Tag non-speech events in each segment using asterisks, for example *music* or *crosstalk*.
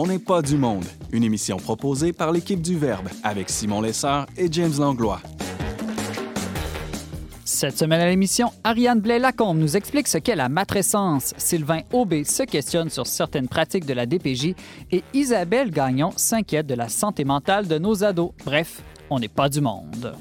On n'est pas du monde, une émission proposée par l'équipe du Verbe avec Simon Lessard et James Langlois. Cette semaine à l'émission, Ariane Blais-Lacombe nous explique ce qu'est la matrescence. Sylvain Aubé se questionne sur certaines pratiques de la DPJ et Isabelle Gagnon s'inquiète de la santé mentale de nos ados. Bref, on n'est pas du monde.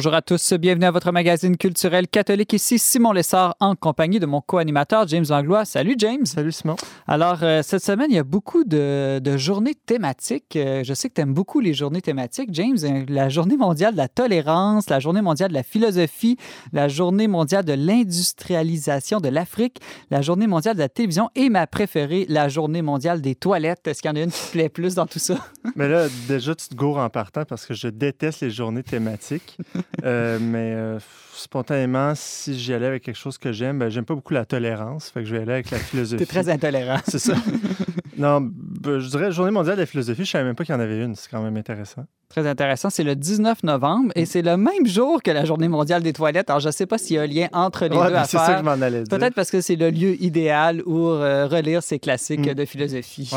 Bonjour à tous, bienvenue à votre magazine culturel catholique. Ici Simon Lessard en compagnie de mon co-animateur James Langlois. Salut James. Salut Simon. Alors, euh, cette semaine, il y a beaucoup de, de journées thématiques. Euh, je sais que tu aimes beaucoup les journées thématiques, James. Euh, la journée mondiale de la tolérance, la journée mondiale de la philosophie, la journée mondiale de l'industrialisation de l'Afrique, la journée mondiale de la télévision et ma préférée, la journée mondiale des toilettes. Est-ce qu'il y en a une qui te plaît plus dans tout ça? Mais là, déjà, tu te gourres en partant parce que je déteste les journées thématiques. *laughs* *laughs* Euh, mais euh, spontanément, si j'y allais avec quelque chose que j'aime, ben, j'aime pas beaucoup la tolérance. Fait que je vais aller avec la *laughs* philosophie. T'es très intolérant. C'est ça. *laughs* non, ben, je dirais Journée mondiale de la philosophie, je savais même pas qu'il y en avait une. C'est quand même intéressant. Très intéressant. C'est le 19 novembre et c'est le même jour que la Journée mondiale des toilettes. Alors, je ne sais pas s'il y a un lien entre les Ouais, deux ben, c'est ça que je m'en allais dire. Peut-être parce que c'est le lieu idéal où euh, relire ces classiques Mm. de philosophie.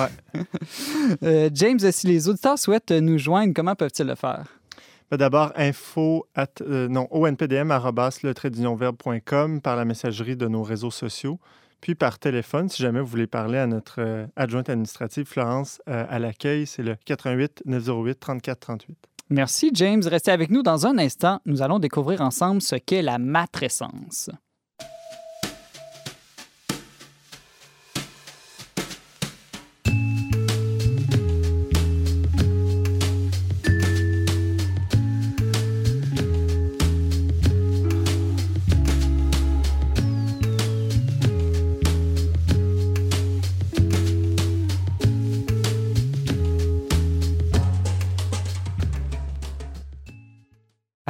Ouais. James, si les auditeurs souhaitent nous joindre, comment peuvent-ils le faire? D'abord, info at, euh, non, onpdm arrobas, le trait d'union verbe.com par la messagerie de nos réseaux sociaux. Puis par téléphone, si jamais vous voulez parler à notre euh, adjointe administrative Florence euh, à l'accueil, c'est le 88 908 34 38. Merci, James. Restez avec nous dans un instant. Nous allons découvrir ensemble ce qu'est la matrescence.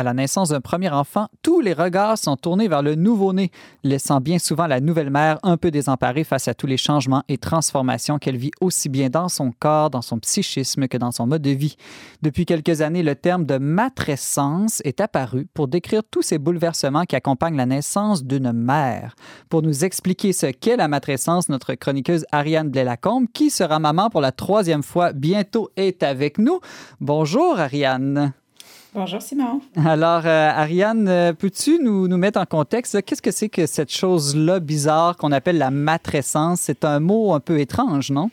À la naissance d'un premier enfant, tous les regards sont tournés vers le nouveau-né, laissant bien souvent la nouvelle mère un peu désemparée face à tous les changements et transformations qu'elle vit aussi bien dans son corps, dans son psychisme que dans son mode de vie. Depuis quelques années, le terme de matrescence est apparu pour décrire tous ces bouleversements qui accompagnent la naissance d'une mère. Pour nous expliquer ce qu'est la matrescence, notre chroniqueuse Ariane Blais-Lacombe, qui sera maman pour la troisième fois bientôt, est avec nous. Bonjour Ariane. Bonjour Simon. Alors, euh, Ariane, euh, peux-tu nous, nous mettre en contexte? Qu'est-ce que c'est que cette chose-là bizarre qu'on appelle la matrescence? C'est un mot un peu étrange, non?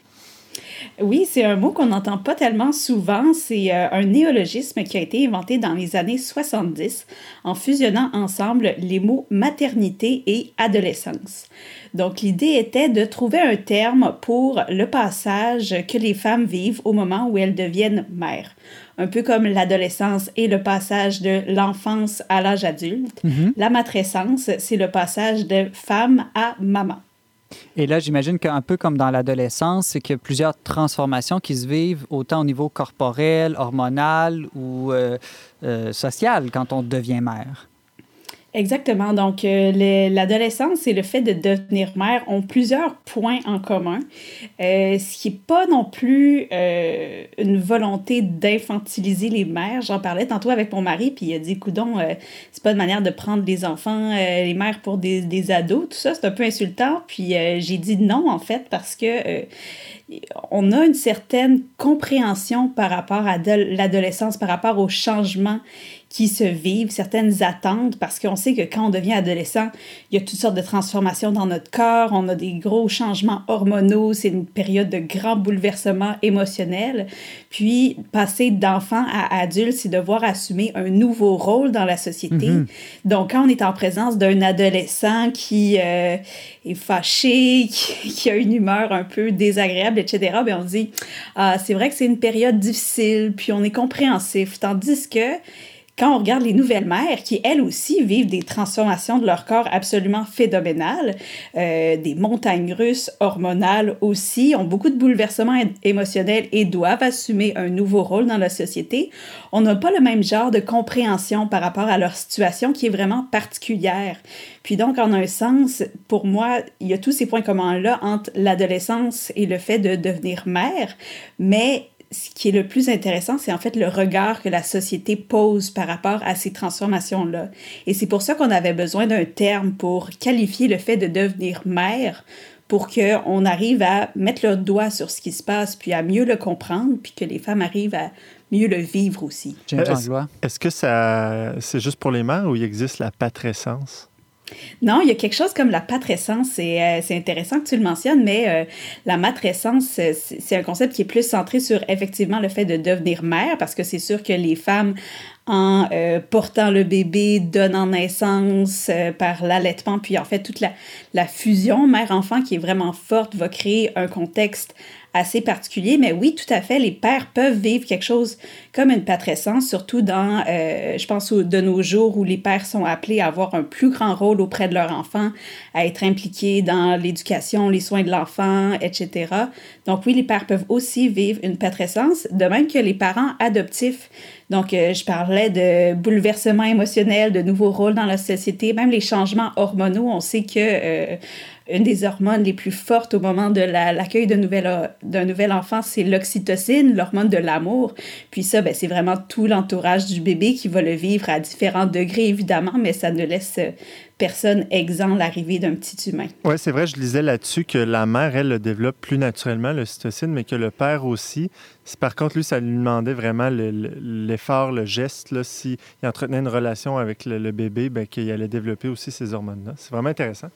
Oui, c'est un mot qu'on n'entend pas tellement souvent. C'est euh, un néologisme qui a été inventé dans les années 70 en fusionnant ensemble les mots maternité et adolescence. Donc, l'idée était de trouver un terme pour le passage que les femmes vivent au moment où elles deviennent mères. Un peu comme l'adolescence et le passage de l'enfance à l'âge adulte. La matrescence, c'est le passage de femme à maman. Et là, j'imagine qu'un peu comme dans l'adolescence, c'est qu'il y a plusieurs transformations qui se vivent autant au niveau corporel, hormonal ou euh, euh, social quand on devient mère. Exactement. Donc, euh, le- l'adolescence et le fait de devenir mère ont plusieurs points en commun, euh, ce qui n'est pas non plus euh, une volonté d'infantiliser les mères. J'en parlais tantôt avec mon mari, puis il a dit, coudon, c'est pas une manière de prendre les enfants, les mères pour des, des ados, tout ça, c'est un peu insultant. Puis j'ai dit non, en fait, parce que on a une certaine compréhension par rapport à l'adolescence, par rapport aux changements qui se vivent, certaines attentes, parce qu'on sait que quand on devient adolescent, il y a toutes sortes de transformations dans notre corps, on a des gros changements hormonaux, c'est une période de grands bouleversements émotionnels. Puis, passer d'enfant à adulte, c'est devoir assumer un nouveau rôle dans la société. Donc, quand on est en présence d'un adolescent qui euh, est fâché, *laughs* qui, qui a une humeur un peu désagréable, etc., bien, on se dit, ah, c'est vrai que c'est une période difficile, puis on est compréhensif. Tandis que quand on regarde les nouvelles mères qui, elles aussi, vivent des transformations de leur corps absolument phénoménales, euh, des montagnes russes hormonales aussi, ont beaucoup de bouleversements émotionnels et doivent assumer un nouveau rôle dans la société, on n'a pas le même genre de compréhension par rapport à leur situation qui est vraiment particulière. Puis donc, en un sens, pour moi, il y a tous ces points communs-là entre l'adolescence et le fait de devenir mère, mais ce qui est le plus intéressant, c'est en fait le regard que la société pose par rapport à ces transformations-là. Et c'est pour ça qu'on avait besoin d'un terme pour qualifier le fait de devenir mère, pour qu'on arrive à mettre le doigt sur ce qui se passe, puis à mieux le comprendre, puis que les femmes arrivent à mieux le vivre aussi. Est-ce que ça, c'est juste pour les mères ou il existe la patrescence? Non, il y a quelque chose comme la patrescence. C'est euh, intéressant que tu le mentionnes, mais euh, la matrescence, euh, c'est un concept qui est plus centré sur effectivement le fait de devenir mère, parce que c'est sûr que les femmes, en portant le bébé, donnant naissance par l'allaitement, puis en fait toute la fusion mère-enfant qui est vraiment forte va créer un contexte assez particulier. Mais oui, tout à fait, les pères peuvent vivre quelque chose comme une patrescence, surtout dans, euh, je pense, de nos jours où les pères sont appelés à avoir un plus grand rôle auprès de leurs enfants, à être impliqués dans l'éducation, les soins de l'enfant, etc. Donc oui, les pères peuvent aussi vivre une patrescence, de même que les parents adoptifs. Donc, euh, je parlais de bouleversements émotionnels, de nouveaux rôles dans la société, même les changements hormonaux. On sait que euh, une des hormones les plus fortes au moment de l'accueil d'un nouvel, enfant, c'est l'oxytocine, l'hormone de l'amour. Puis ça, ben, c'est vraiment tout l'entourage du bébé qui va le vivre à différents degrés, évidemment, mais ça ne laisse personne exempt l'arrivée d'un petit humain. Oui, c'est vrai, je lisais là-dessus que la mère, elle, le développe plus naturellement, l'ocytocine, mais que le père aussi. Par contre, lui, ça lui demandait vraiment l'effort, le, geste, s'il entretenait une relation avec le, bébé, ben, qu'il allait développer aussi ces hormones-là. C'est vraiment intéressant.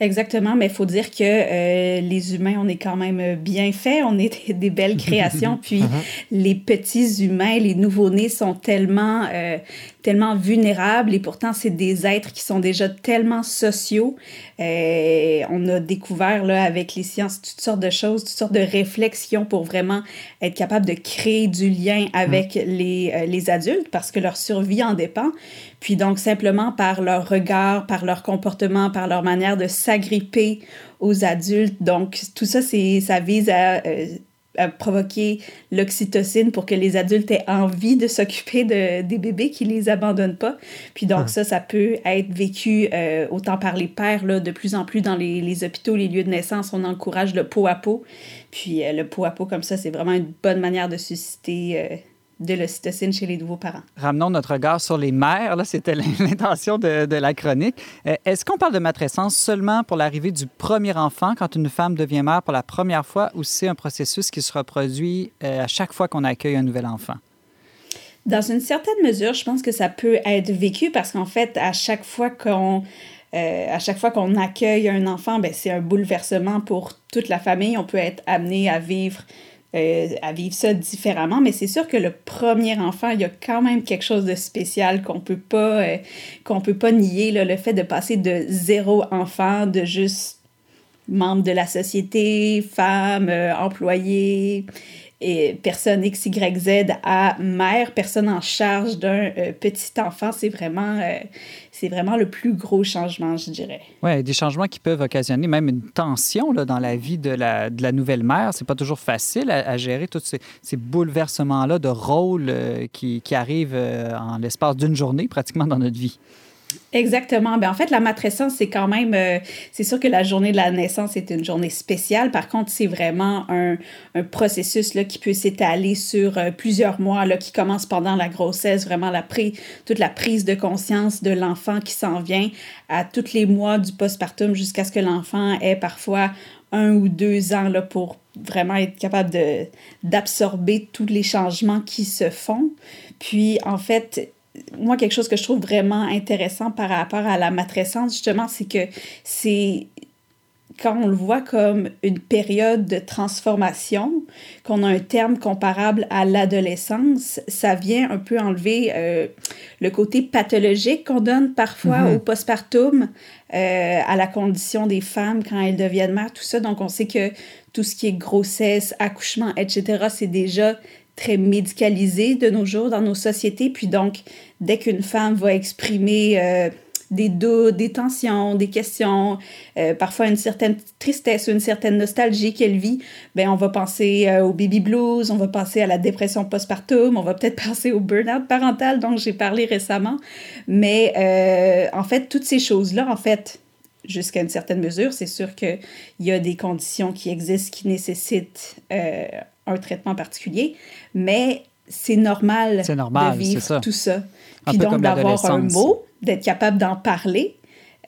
Exactement, mais il faut dire que euh, les humains, on est quand même bien faits, on est des, belles créations, *laughs* puis les petits humains, les nouveau-nés sont tellement, euh, tellement vulnérables et pourtant c'est des êtres qui sont déjà tellement sociaux. Euh, on a découvert là avec les sciences toutes sortes de choses, toutes sortes de réflexions pour vraiment être capable de créer du lien avec mm. les, les adultes parce que leur survie en dépend. Puis donc simplement par leur regard, par leur comportement, par leur manière de s'agripper aux adultes. Donc tout ça, c'est ça vise à euh, provoquer l'oxytocine pour que les adultes aient envie de s'occuper de, des bébés qui les abandonnent pas. Puis donc ah. ça, ça peut être vécu euh, autant par les pères, là, de plus en plus dans les, les, hôpitaux, les lieux de naissance, on encourage le pot à pot. Puis euh, le pot à pot comme ça, c'est vraiment une bonne manière de susciter euh, de l'ocytocine chez les nouveaux parents. Ramenons notre regard sur les mères. Là, c'était *laughs* l'intention de, de, la chronique. Euh, est-ce qu'on parle de matrescence seulement pour l'arrivée du premier enfant, quand une femme devient mère pour la première fois, ou c'est un processus qui se reproduit euh, à chaque fois qu'on accueille un nouvel enfant? Dans une certaine mesure, je pense que ça peut être vécu parce qu'en fait, à chaque fois qu'on euh, à chaque fois qu'on accueille un enfant, ben, c'est un bouleversement pour toute la famille. On peut être amené à vivre euh, à vivre ça différemment. Mais c'est sûr que le premier enfant, il y a quand même quelque chose de spécial qu'on peut pas euh, qu'on peut pas nier. Là, le fait de passer de zéro enfant, de juste membre de la société, femme, euh, employé, et personne X, Y, Z à mère, personne en charge d'un petit enfant, c'est vraiment, c'est vraiment le plus gros changement, je dirais. Oui, des changements qui peuvent occasionner même une tension là, dans la vie de la, de la nouvelle mère. C'est pas toujours facile à, gérer tous ces, ces bouleversements-là de rôle euh, qui, qui, arrivent euh, en l'espace d'une journée pratiquement dans notre vie. Exactement. Ben, en fait, la matrescence, c'est quand même, euh, c'est sûr que la journée de la naissance est une journée spéciale. Par contre, c'est vraiment un, un, processus là, qui peut s'étaler sur euh, plusieurs mois, là, qui commence pendant la grossesse, vraiment la toute la prise de conscience de l'enfant qui s'en vient à tous les mois du postpartum jusqu'à ce que l'enfant ait parfois un ou deux ans là, pour vraiment être capable d'absorber tous les changements qui se font. Puis, en fait, moi, quelque chose que je trouve vraiment intéressant par rapport à la matrescence, justement, c'est que c'est quand on le voit comme une période de transformation, qu'on a un terme comparable à l'adolescence, ça vient un peu enlever euh, le côté pathologique qu'on donne parfois mm-hmm. au postpartum, euh, à la condition des femmes quand elles deviennent mères, tout ça. Donc, on sait que tout ce qui est grossesse, accouchement, etc., c'est déjà très médicalisé de nos jours dans nos sociétés. Puis donc, dès qu'une femme va exprimer euh, des doutes, des tensions, des questions, euh, parfois une certaine tristesse, une certaine nostalgie qu'elle vit, ben on va penser euh, au baby blues, on va penser à la dépression postpartum, on va peut-être *laughs* penser au burn-out parental dont j'ai parlé récemment. Mais euh, en fait, toutes ces choses-là, en fait, jusqu'à une certaine mesure, c'est sûr qu'il y a des conditions qui existent qui nécessitent un traitement particulier, mais c'est normal, normal, de vivre tout ça. Puis donc d'avoir un mot, d'être capable d'en parler,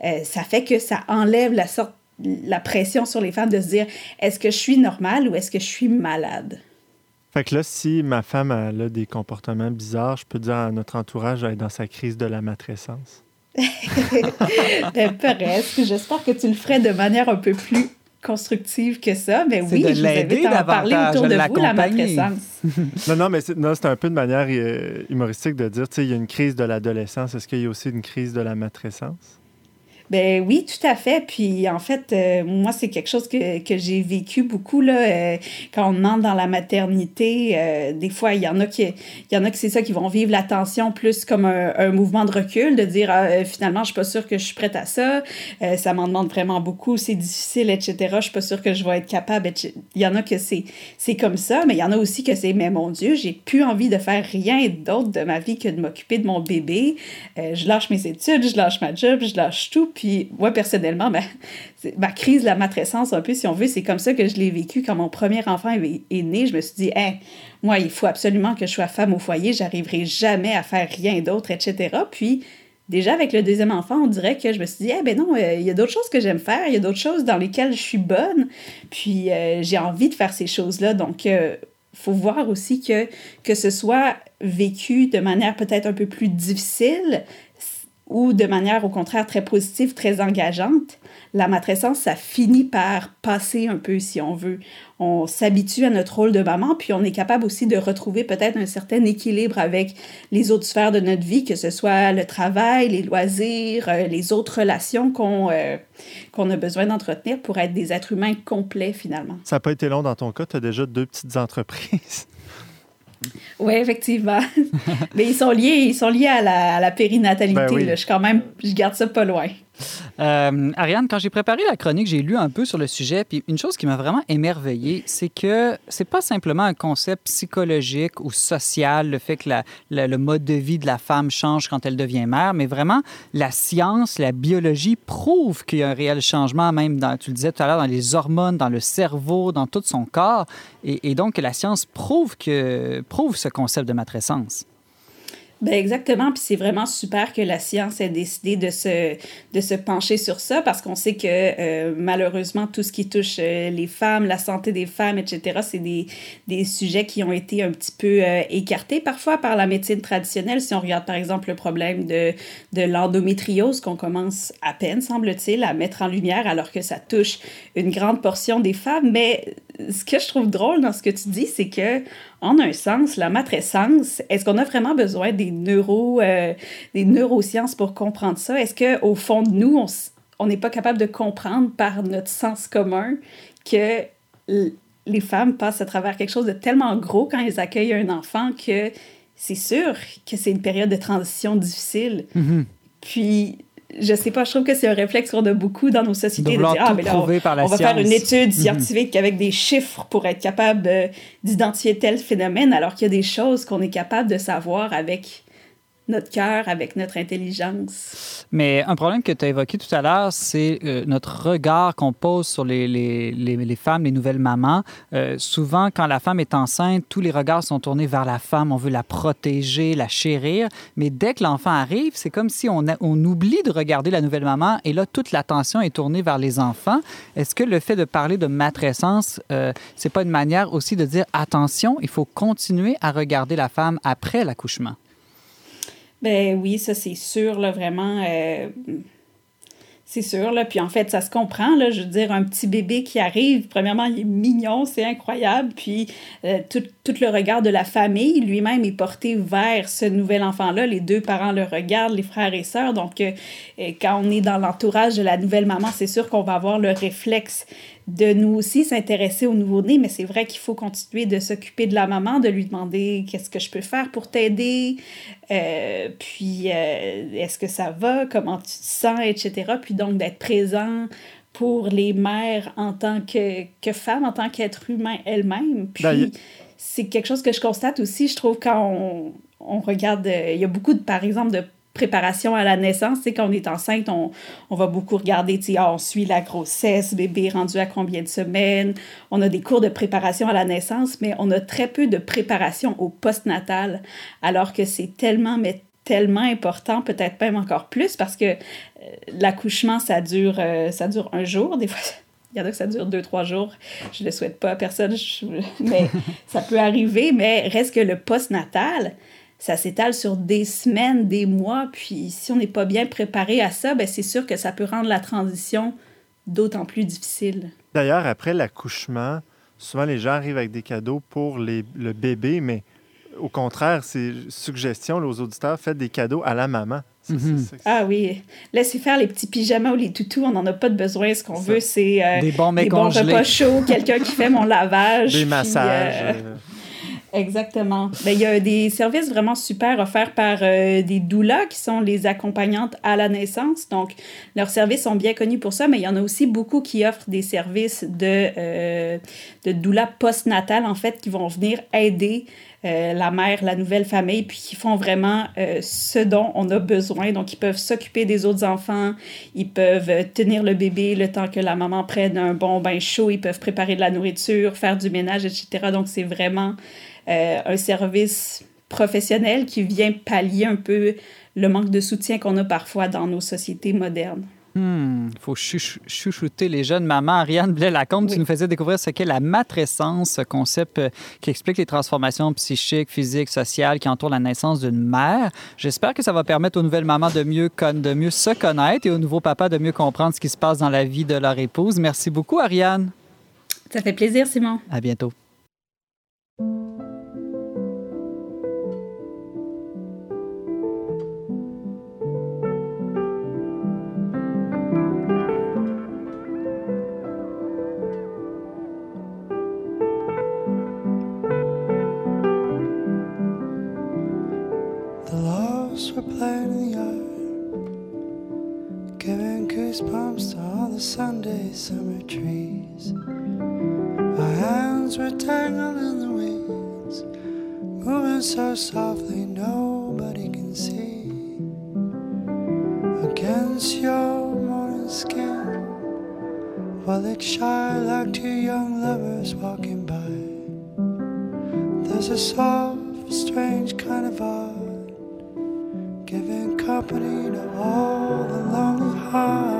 euh, ça fait que ça enlève la sorte la pression sur les femmes de se dire est-ce que je suis normale ou est-ce que je suis malade? Fait que là, si ma femme a des comportements bizarres, je peux dire à notre entourage d'être dans sa crise de la matrescence. *laughs* ben, presque. J'espère que tu le ferais de manière un peu plus constructive que ça, mais oui, je vous invite à en parler autour de vous, la matrescence. *laughs* non, non, mais c'est un peu de manière euh, humoristique de dire, tu sais, il y a une crise de l'adolescence. Est-ce qu'il y a aussi une crise de la matrescence? Ben oui, tout à fait. Puis en fait, euh, moi, c'est quelque chose que, que j'ai vécu beaucoup là, euh, quand on entre dans la maternité. Euh, des fois, il y en a qui, il y en a que c'est ça qui vont vivre la tension plus comme un, un mouvement de recul, de dire ah, finalement, je suis pas sûre que je suis prête à ça. ça m'en demande vraiment beaucoup, c'est difficile, etc. Je suis pas sûre que je vais être capable. Il y en a que c'est c'est comme ça, mais il y en a aussi que c'est mais mon Dieu, j'ai plus envie de faire rien d'autre de ma vie que de m'occuper de mon bébé. je lâche mes études, je lâche ma job, je lâche tout. Puis moi, personnellement, ben, ma crise de la matrescence, un peu, si on veut, c'est comme ça que je l'ai vécu quand mon premier enfant est, né. Je me suis dit, hey, moi, il faut absolument que je sois femme au foyer, j'arriverai jamais à faire rien d'autre, etc. Puis, déjà, avec le deuxième enfant, on dirait que je me suis dit, eh ben non, euh, il y a d'autres choses que j'aime faire, il y a d'autres choses dans lesquelles je suis bonne, puis euh, j'ai envie de faire ces choses-là. Donc, euh, faut voir aussi que, que ce soit vécu de manière peut-être un peu plus difficile, ou de manière au contraire très positive, très engageante, la matrescence, ça finit par passer un peu si on veut. On s'habitue à notre rôle de maman, puis on est capable aussi de retrouver peut-être un certain équilibre avec les autres sphères de notre vie, que ce soit le travail, les loisirs, euh, les autres relations qu'on euh, qu'on a besoin d'entretenir pour être des êtres humains complets finalement. Ça n'a pas été long dans ton cas, tu as déjà deux petites entreprises. Oui, effectivement. *laughs* Mais ils sont liés, ils sont liés à la, à la périnatalité. Ben je, quand même, je garde ça pas loin. Euh, Ariane, quand j'ai préparé la chronique, j'ai lu un peu sur le sujet, puis une chose qui m'a vraiment émerveillée, c'est que c'est pas simplement un concept psychologique ou social, le fait que le mode de vie de la femme change quand elle devient mère, mais vraiment la science, la biologie prouve qu'il y a un réel changement, même dans, tu le disais tout à l'heure, dans les hormones, dans le cerveau, dans tout son corps, et, et donc la science prouve que prouve ce concept de matrescence. Ben exactement, puis c'est vraiment super que la science ait décidé de se, de se pencher sur ça parce qu'on sait que euh, malheureusement, tout ce qui touche euh, les femmes, la santé des femmes, etc., c'est des, des sujets qui ont été un petit peu euh, écartés parfois par la médecine traditionnelle. Si on regarde par exemple le problème de, de l'endométriose qu'on commence à peine, semble-t-il, à mettre en lumière alors que ça touche une grande portion des femmes. Mais ce que je trouve drôle dans ce que tu dis, c'est que en un sens, la matrescence, est-ce qu'on a vraiment besoin des neuro, euh, des neurosciences pour comprendre ça? Est-ce qu'au fond de nous, on n'est pas capable de comprendre par notre sens commun que les femmes passent à travers quelque chose de tellement gros quand elles accueillent un enfant que c'est sûr que c'est une période de transition difficile. Mm-hmm. Puis je sais pas, je trouve que c'est un réflexe qu'on a beaucoup dans nos sociétés de, dire ah mais là on, va faire une étude mhm. scientifique avec des chiffres pour être capable d'identifier tel phénomène alors qu'il y a des choses qu'on est capable de savoir avec notre cœur, avec notre intelligence. Mais un problème que tu as évoqué tout à l'heure, c'est euh, notre regard qu'on pose sur les, femmes, les nouvelles mamans. Euh, souvent, quand la femme est enceinte, tous les regards sont tournés vers la femme. On veut la protéger, la chérir. Mais dès que l'enfant arrive, c'est comme si on, on oublie de regarder la nouvelle maman et là, toute l'attention est tournée vers les enfants. Est-ce que le fait de parler de matrescence, euh, c'est pas une manière aussi de dire attention, il faut continuer à regarder la femme après l'accouchement? Ben oui, ça c'est sûr, là, vraiment. Euh, c'est sûr, là. Puis en fait, ça se comprend, là. Je veux dire, un petit bébé qui arrive, premièrement, il est mignon, c'est incroyable. Puis euh, tout, le regard de la famille lui-même est porté vers ce nouvel enfant-là. Les deux parents le regardent, les frères et sœurs. Donc, euh, quand on est dans l'entourage de la nouvelle maman, c'est sûr qu'on va avoir le réflexe de nous aussi s'intéresser au nouveau-né, mais c'est vrai qu'il faut continuer de s'occuper de la maman, de lui demander qu'est-ce que je peux faire pour t'aider, euh, puis euh, est-ce que ça va, comment tu te sens, etc. Puis donc d'être présent pour les mères en tant que, que femmes, en tant qu'être humain elles-mêmes. Puis ben, c'est quelque chose que je constate aussi, je trouve, quand on, on regarde, euh, il y a beaucoup, de, par exemple, de préparation à la naissance. C'est quand on est enceinte, on, on va beaucoup regarder, tu ah, on suit la grossesse, bébé rendu à combien de semaines. On a des cours de préparation à la naissance, mais on a très peu de préparation au postnatal, alors que c'est tellement, mais tellement important, peut-être même encore plus, parce que euh, l'accouchement, ça dure, euh, ça dure un jour, des fois. Il y en a que ça dure deux, trois jours. Je ne le souhaite pas à personne, mais *laughs* ça peut arriver. Mais reste que le postnatal, ça s'étale sur des semaines, des mois, puis si on n'est pas bien préparé à ça, ben c'est sûr que ça peut rendre la transition d'autant plus difficile. D'ailleurs, après l'accouchement, souvent les gens arrivent avec des cadeaux pour les, le bébé, mais au contraire, c'est suggestion aux auditeurs, faites des cadeaux à la maman. Mhm. ah oui, laissez faire les petits pyjamas ou les toutous, on n'en a pas de besoin. Ce qu'on veut, c'est euh, des bons, des bons repas chauds, quelqu'un qui fait mon *laughs* lavage. Des massages. Euh, euh, Exactement. Ben, il y a des services vraiment super offerts par euh, des doulas qui sont les accompagnantes à la naissance. Donc, leurs services sont bien connus pour ça, mais il y en a aussi beaucoup qui offrent des services de, euh, de doula postnatal, en fait, qui vont venir aider euh, la mère, la nouvelle famille, puis qui font vraiment ce dont on a besoin. Donc, ils peuvent s'occuper des autres enfants, ils peuvent tenir le bébé le temps que la maman prenne un bon bain chaud, ils peuvent préparer de la nourriture, faire du ménage, etc. Donc, c'est vraiment euh, un service professionnel qui vient pallier un peu le manque de soutien qu'on a parfois dans nos sociétés modernes. Il hmm, faut chouchouter les jeunes mamans. Ariane Blais-Lacombe, tu nous faisais découvrir ce qu'est la matrescence, ce concept euh, qui explique les transformations psychiques, physiques, sociales qui entourent la naissance d'une mère. J'espère que ça va permettre aux nouvelles mamans de mieux, de mieux se connaître et aux nouveaux papas de mieux comprendre ce qui se passe dans la vie de leur épouse. Merci beaucoup, Ariane. Ça fait plaisir, Simon. À bientôt. Summer trees. Our hands were tangled in the weeds, moving so softly nobody can see. Against your morning skin, while it's shy like two young lovers walking by. There's a soft, strange kind of awe giving company to all the lonely hearts.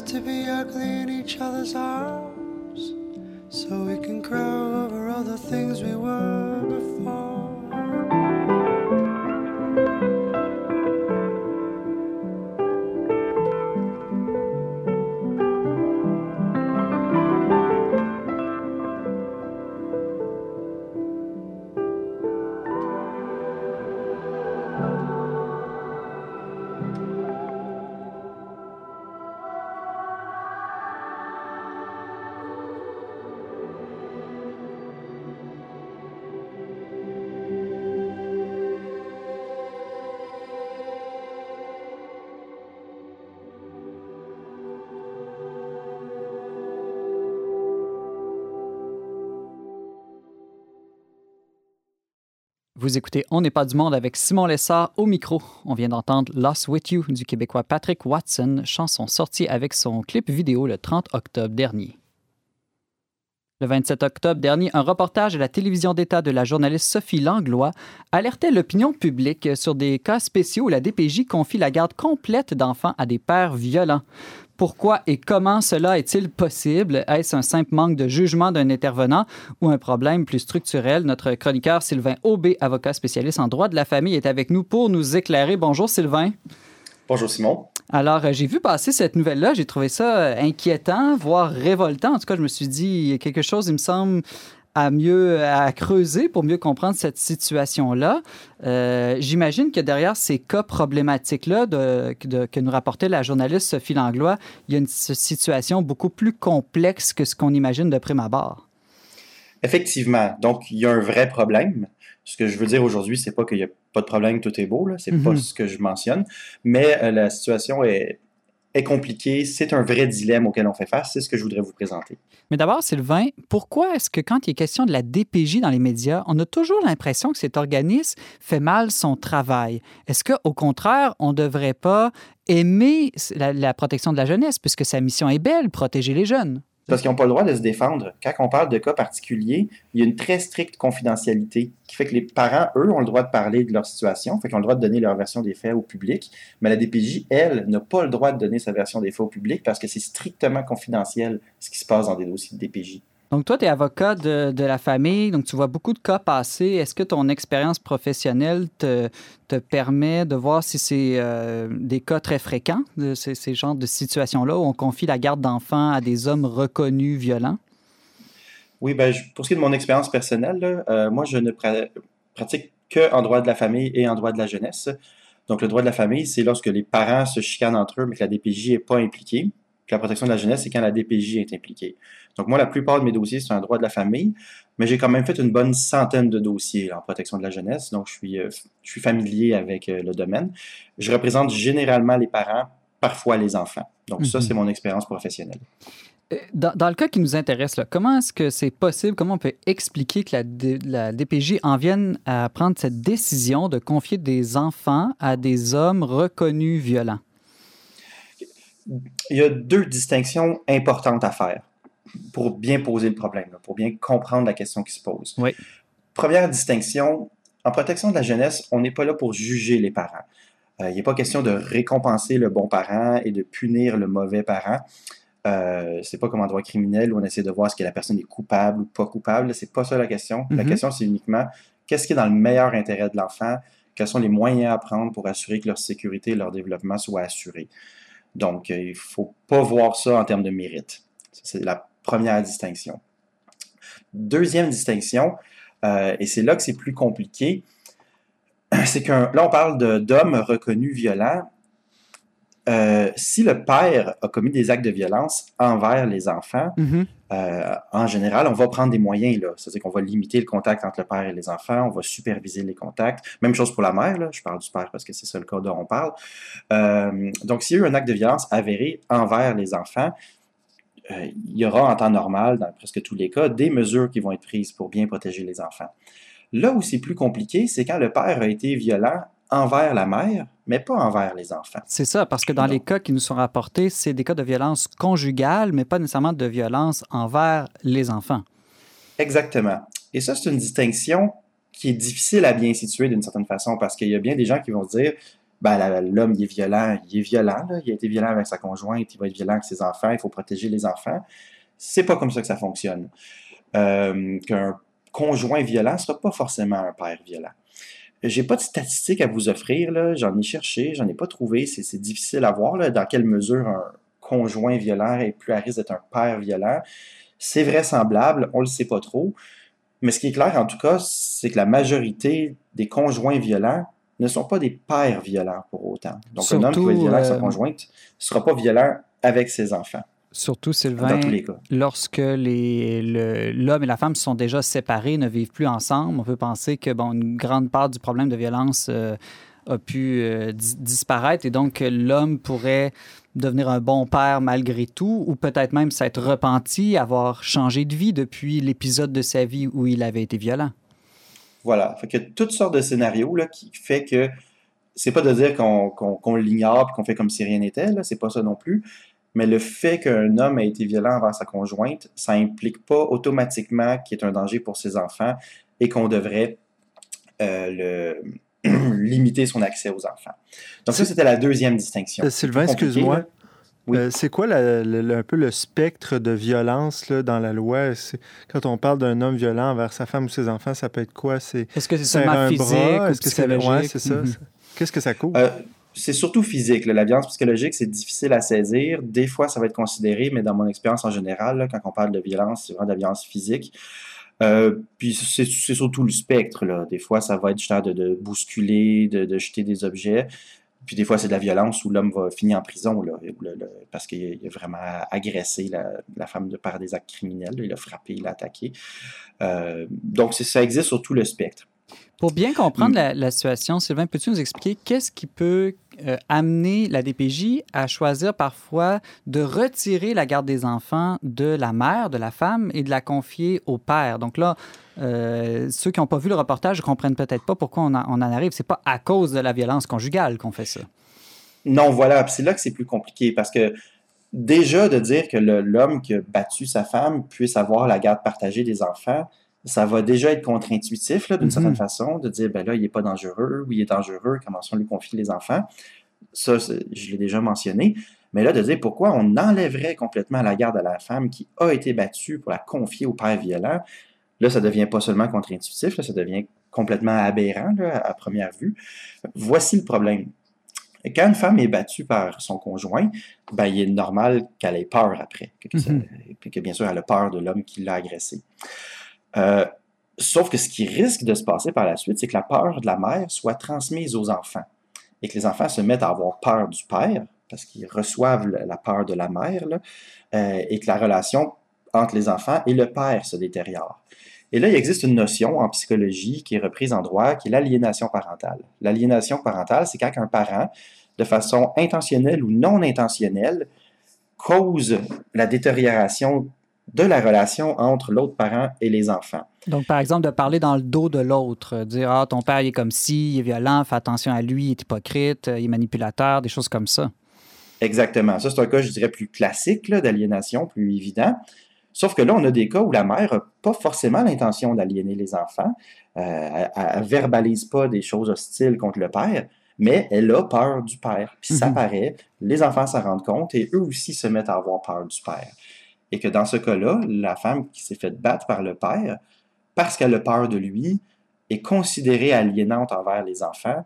To be ugly Vous écoutez On n'est pas du monde avec Simon Lessard au micro. On vient d'entendre Lost With You du Québécois Patrick Watson, chanson sortie avec son clip vidéo le 30 octobre dernier. Le 27 octobre dernier, un reportage de la télévision d'État de la journaliste Sophie Langlois alertait l'opinion publique sur des cas spéciaux où la DPJ confie la garde complète d'enfants à des pères violents. Pourquoi et comment cela est-il possible? Est-ce un simple manque de jugement d'un intervenant ou un problème plus structurel? Notre chroniqueur Sylvain Aubé, avocat spécialiste en droit de la famille, est avec nous pour nous éclairer. Bonjour Sylvain. Bonjour Simon. Alors, j'ai vu passer cette nouvelle-là, j'ai trouvé ça inquiétant, voire révoltant. En tout cas, je me suis dit, il y a quelque chose, il me semble, à mieux à creuser pour mieux comprendre cette situation-là. Euh, j'imagine que derrière ces cas problématiques-là que nous rapportait la journaliste Sophie Langlois, il y a une situation beaucoup plus complexe que ce qu'on imagine de prime abord. Effectivement. Donc, il y a un vrai problème. Ce que je veux dire aujourd'hui, c'est pas qu'il n'y a pas de problème, tout est beau, c'est pas mhm. ce que je mentionne, mais euh, la situation est, est compliquée, c'est un vrai dilemme auquel on fait face, c'est ce que je voudrais vous présenter. Mais d'abord, Sylvain, pourquoi est-ce que quand il est question de la DPJ dans les médias, on a toujours l'impression que cet organisme fait mal son travail? Est-ce qu'au contraire, on ne devrait pas aimer la protection de la jeunesse, puisque sa mission est belle, protéger les jeunes? Parce qu'ils n'ont pas le droit de se défendre. Quand on parle de cas particuliers, il y a une très stricte confidentialité qui fait que les parents, eux, ont le droit de parler de leur situation, fait ont le droit de donner leur version des faits au public, mais la DPJ, elle, n'a pas le droit de donner sa version des faits au public parce que c'est strictement confidentiel ce qui se passe dans des dossiers de DPJ. Donc, toi, tu es avocat de, la famille, donc tu vois beaucoup de cas passer. Est-ce que ton expérience professionnelle te, te, permet de voir si c'est euh, des cas très fréquents, de ces, ces genres de situations-là, où on confie la garde d'enfants à des hommes reconnus violents? Oui, ben, pour ce qui est de mon expérience personnelle, euh, moi, je ne pratique que en droit de la famille et en droit de la jeunesse. Donc, le droit de la famille, c'est lorsque les parents se chicanent entre eux, mais que la DPJ n'est pas impliquée. La protection de la jeunesse, c'est quand la DPJ est impliquée. Donc, moi, la plupart de mes dossiers, c'est un droit de la famille, mais j'ai quand même fait une bonne centaine de dossiers en protection de la jeunesse, donc je suis, euh, je suis familier avec euh, le domaine. Je représente généralement les parents, parfois les enfants. Donc, ça, mhm. c'est mon expérience professionnelle. Euh, dans, le cas qui nous intéresse, là, comment est-ce que c'est possible, comment on peut expliquer que la, la, DPJ en vienne à prendre cette décision de confier des enfants à des hommes reconnus violents? Il y a deux distinctions importantes à faire pour bien poser le problème, pour bien comprendre la question qui se pose. Oui. Première distinction, en protection de la jeunesse, on n'est pas là pour juger les parents. Euh, il n'est pas question de récompenser le bon parent et de punir le mauvais parent. Euh, c'est pas comme en droit criminel où on essaie de voir ce que la personne est coupable ou pas coupable. C'est pas ça la question. La mhm. question, c'est uniquement qu'est-ce qui est dans le meilleur intérêt de l'enfant, quels sont les moyens à prendre pour assurer que leur sécurité et leur développement soient assurés? Donc, euh, il ne faut pas voir ça en termes de mérite. C'est la Première distinction. Deuxième distinction, euh, et c'est là que c'est plus compliqué, *clears throat* c'est que là, on parle d'hommes reconnus violents. Euh, si le père a commis des actes de violence envers les enfants, mm-hmm. euh, en général, on va prendre des moyens. C'est-à-dire qu'on va limiter le contact entre le père et les enfants, on va superviser les contacts. Même chose pour la mère, là. je parle du père parce que c'est ça le cas dont on parle. donc, s'il y a eu un acte de violence avéré envers les enfants, euh, il y aura en temps normal, dans presque tous les cas, des mesures qui vont être prises pour bien protéger les enfants. Là où c'est plus compliqué, c'est quand le père a été violent envers la mère, mais pas envers les enfants. C'est ça, parce que dans les cas qui nous sont rapportés, c'est des cas de violence conjugale, mais pas nécessairement de violence envers les enfants. Exactement. Et ça, c'est une distinction qui est difficile à bien situer d'une certaine façon, parce qu'il y a bien des gens qui vont se dire, ben, l'homme, il est violent, il est violent, il a été violent avec sa conjointe, il va être violent avec ses enfants, il faut protéger les enfants. C'est pas comme ça que ça fonctionne. Euh, qu'un conjoint violent ne sera pas forcément un père violent. J'ai pas de statistiques à vous offrir, j'en ai cherché, j'en ai pas trouvé, c'est difficile à voir dans quelle mesure un conjoint violent est plus à risque d'être un père violent. C'est vraisemblable, on le sait pas trop. Mais ce qui est clair, en tout cas, c'est que la majorité des conjoints violents ne sont pas des pères violents pour autant. Donc, un homme qui va être violent avec sa euh, conjointe ne sera pas violent avec ses enfants. Surtout, Sylvain, lorsque l'homme et la femme sont déjà séparés, ne vivent plus ensemble, on peut penser que bon, une grande part du problème de violence euh, a pu euh, disparaître et donc l'homme pourrait devenir un bon père malgré tout ou peut-être même s'être repenti, avoir changé de vie depuis l'épisode de sa vie où il avait été violent. Voilà. Fait que toutes sortes de scénarios là, qui fait que c'est pas de dire qu'on l'ignore et qu'on fait comme si rien n'était, c'est pas ça non plus. Mais le fait qu'un homme ait été violent envers sa conjointe, ça implique pas automatiquement qu'il est un danger pour ses enfants et qu'on devrait euh, le, *clears throat* limiter son accès aux enfants. Donc ça, c'était la deuxième distinction. Euh, Sylvain, excuse-moi. Euh, c'est quoi un peu le spectre de violence là, dans la loi? Quand on parle d'un homme violent envers sa femme ou ses enfants, ça peut être quoi? Est-ce que c'est seulement physique Est-ce que c'est ouais, c'est ça. Mhm. Qu'est-ce que ça couvre? C'est surtout physique. La violence psychologique, c'est difficile à saisir. Des fois, ça va être considéré, mais dans mon expérience en général, quand on parle de violence, c'est vraiment de la violence physique. Euh, puis c'est surtout le spectre. Des fois, ça va être genre de, bousculer, de, jeter des objets. Puis des fois, c'est de la violence où l'homme va finir en prison parce qu'il a vraiment agressé la, femme de par des actes criminels. il a frappé, il a attaqué. Euh, donc, ça existe sur tout le spectre. Pour bien comprendre mm. la, situation, Sylvain, peux-tu nous expliquer qu'est-ce qui peut euh, amener la DPJ à choisir parfois de retirer la garde des enfants de la mère, de la femme, et de la confier au père? Donc là, euh, ceux qui n'ont pas vu le reportage ne comprennent peut-être pas pourquoi on, en arrive. C'est pas à cause de la violence conjugale qu'on fait ça. Non, voilà. C'est là que c'est plus compliqué parce que déjà de dire que l'homme qui a battu sa femme puisse avoir la garde partagée des enfants, ça va déjà être contre-intuitif d'une certaine mhm. façon, de dire, ben là, il n'est pas dangereux, ou il est dangereux, comment on lui confie les enfants? Ça, je l'ai déjà mentionné. Mais là, de dire pourquoi on enlèverait complètement la garde à la femme qui a été battue pour la confier au père violent, là, ça devient pas seulement contre-intuitif, ça devient complètement aberrant à première vue. Voici le problème. Quand une femme est battue par son conjoint, ben, il est normal qu'elle ait peur après, que, mhm. que bien sûr elle a peur de l'homme qui l'a agressée. Euh, sauf que ce qui risque de se passer par la suite, c'est que la peur de la mère soit transmise aux enfants et que les enfants se mettent à avoir peur du père parce qu'ils reçoivent la peur de la mère euh, et que la relation entre les enfants et le père se détériore. Et là, il existe une notion en psychologie qui est reprise en droit, qui est l'aliénation parentale. L'aliénation parentale, c'est quand un parent, de façon intentionnelle ou non intentionnelle, cause la détérioration de la relation entre l'autre parent et les enfants. Donc, par exemple, de parler dans le dos de l'autre, dire Ah, ton père il est comme ci, il est violent, fais attention à lui, il est hypocrite, il est manipulateur, des choses comme ça. Exactement. Ça, c'est un cas, je dirais, plus classique d'aliénation, plus évident. Sauf que là, on a des cas où la mère n'a pas forcément l'intention d'aliéner les enfants. Euh, elle ne verbalise pas des choses hostiles contre le père, mais elle a peur du père. Puis ça mhm. paraît, les enfants s'en rendent compte et eux aussi se mettent à avoir peur du père. Et que dans ce cas-là, la femme qui s'est faite battre par le père, parce qu'elle a peur de lui, est considérée aliénante envers les enfants.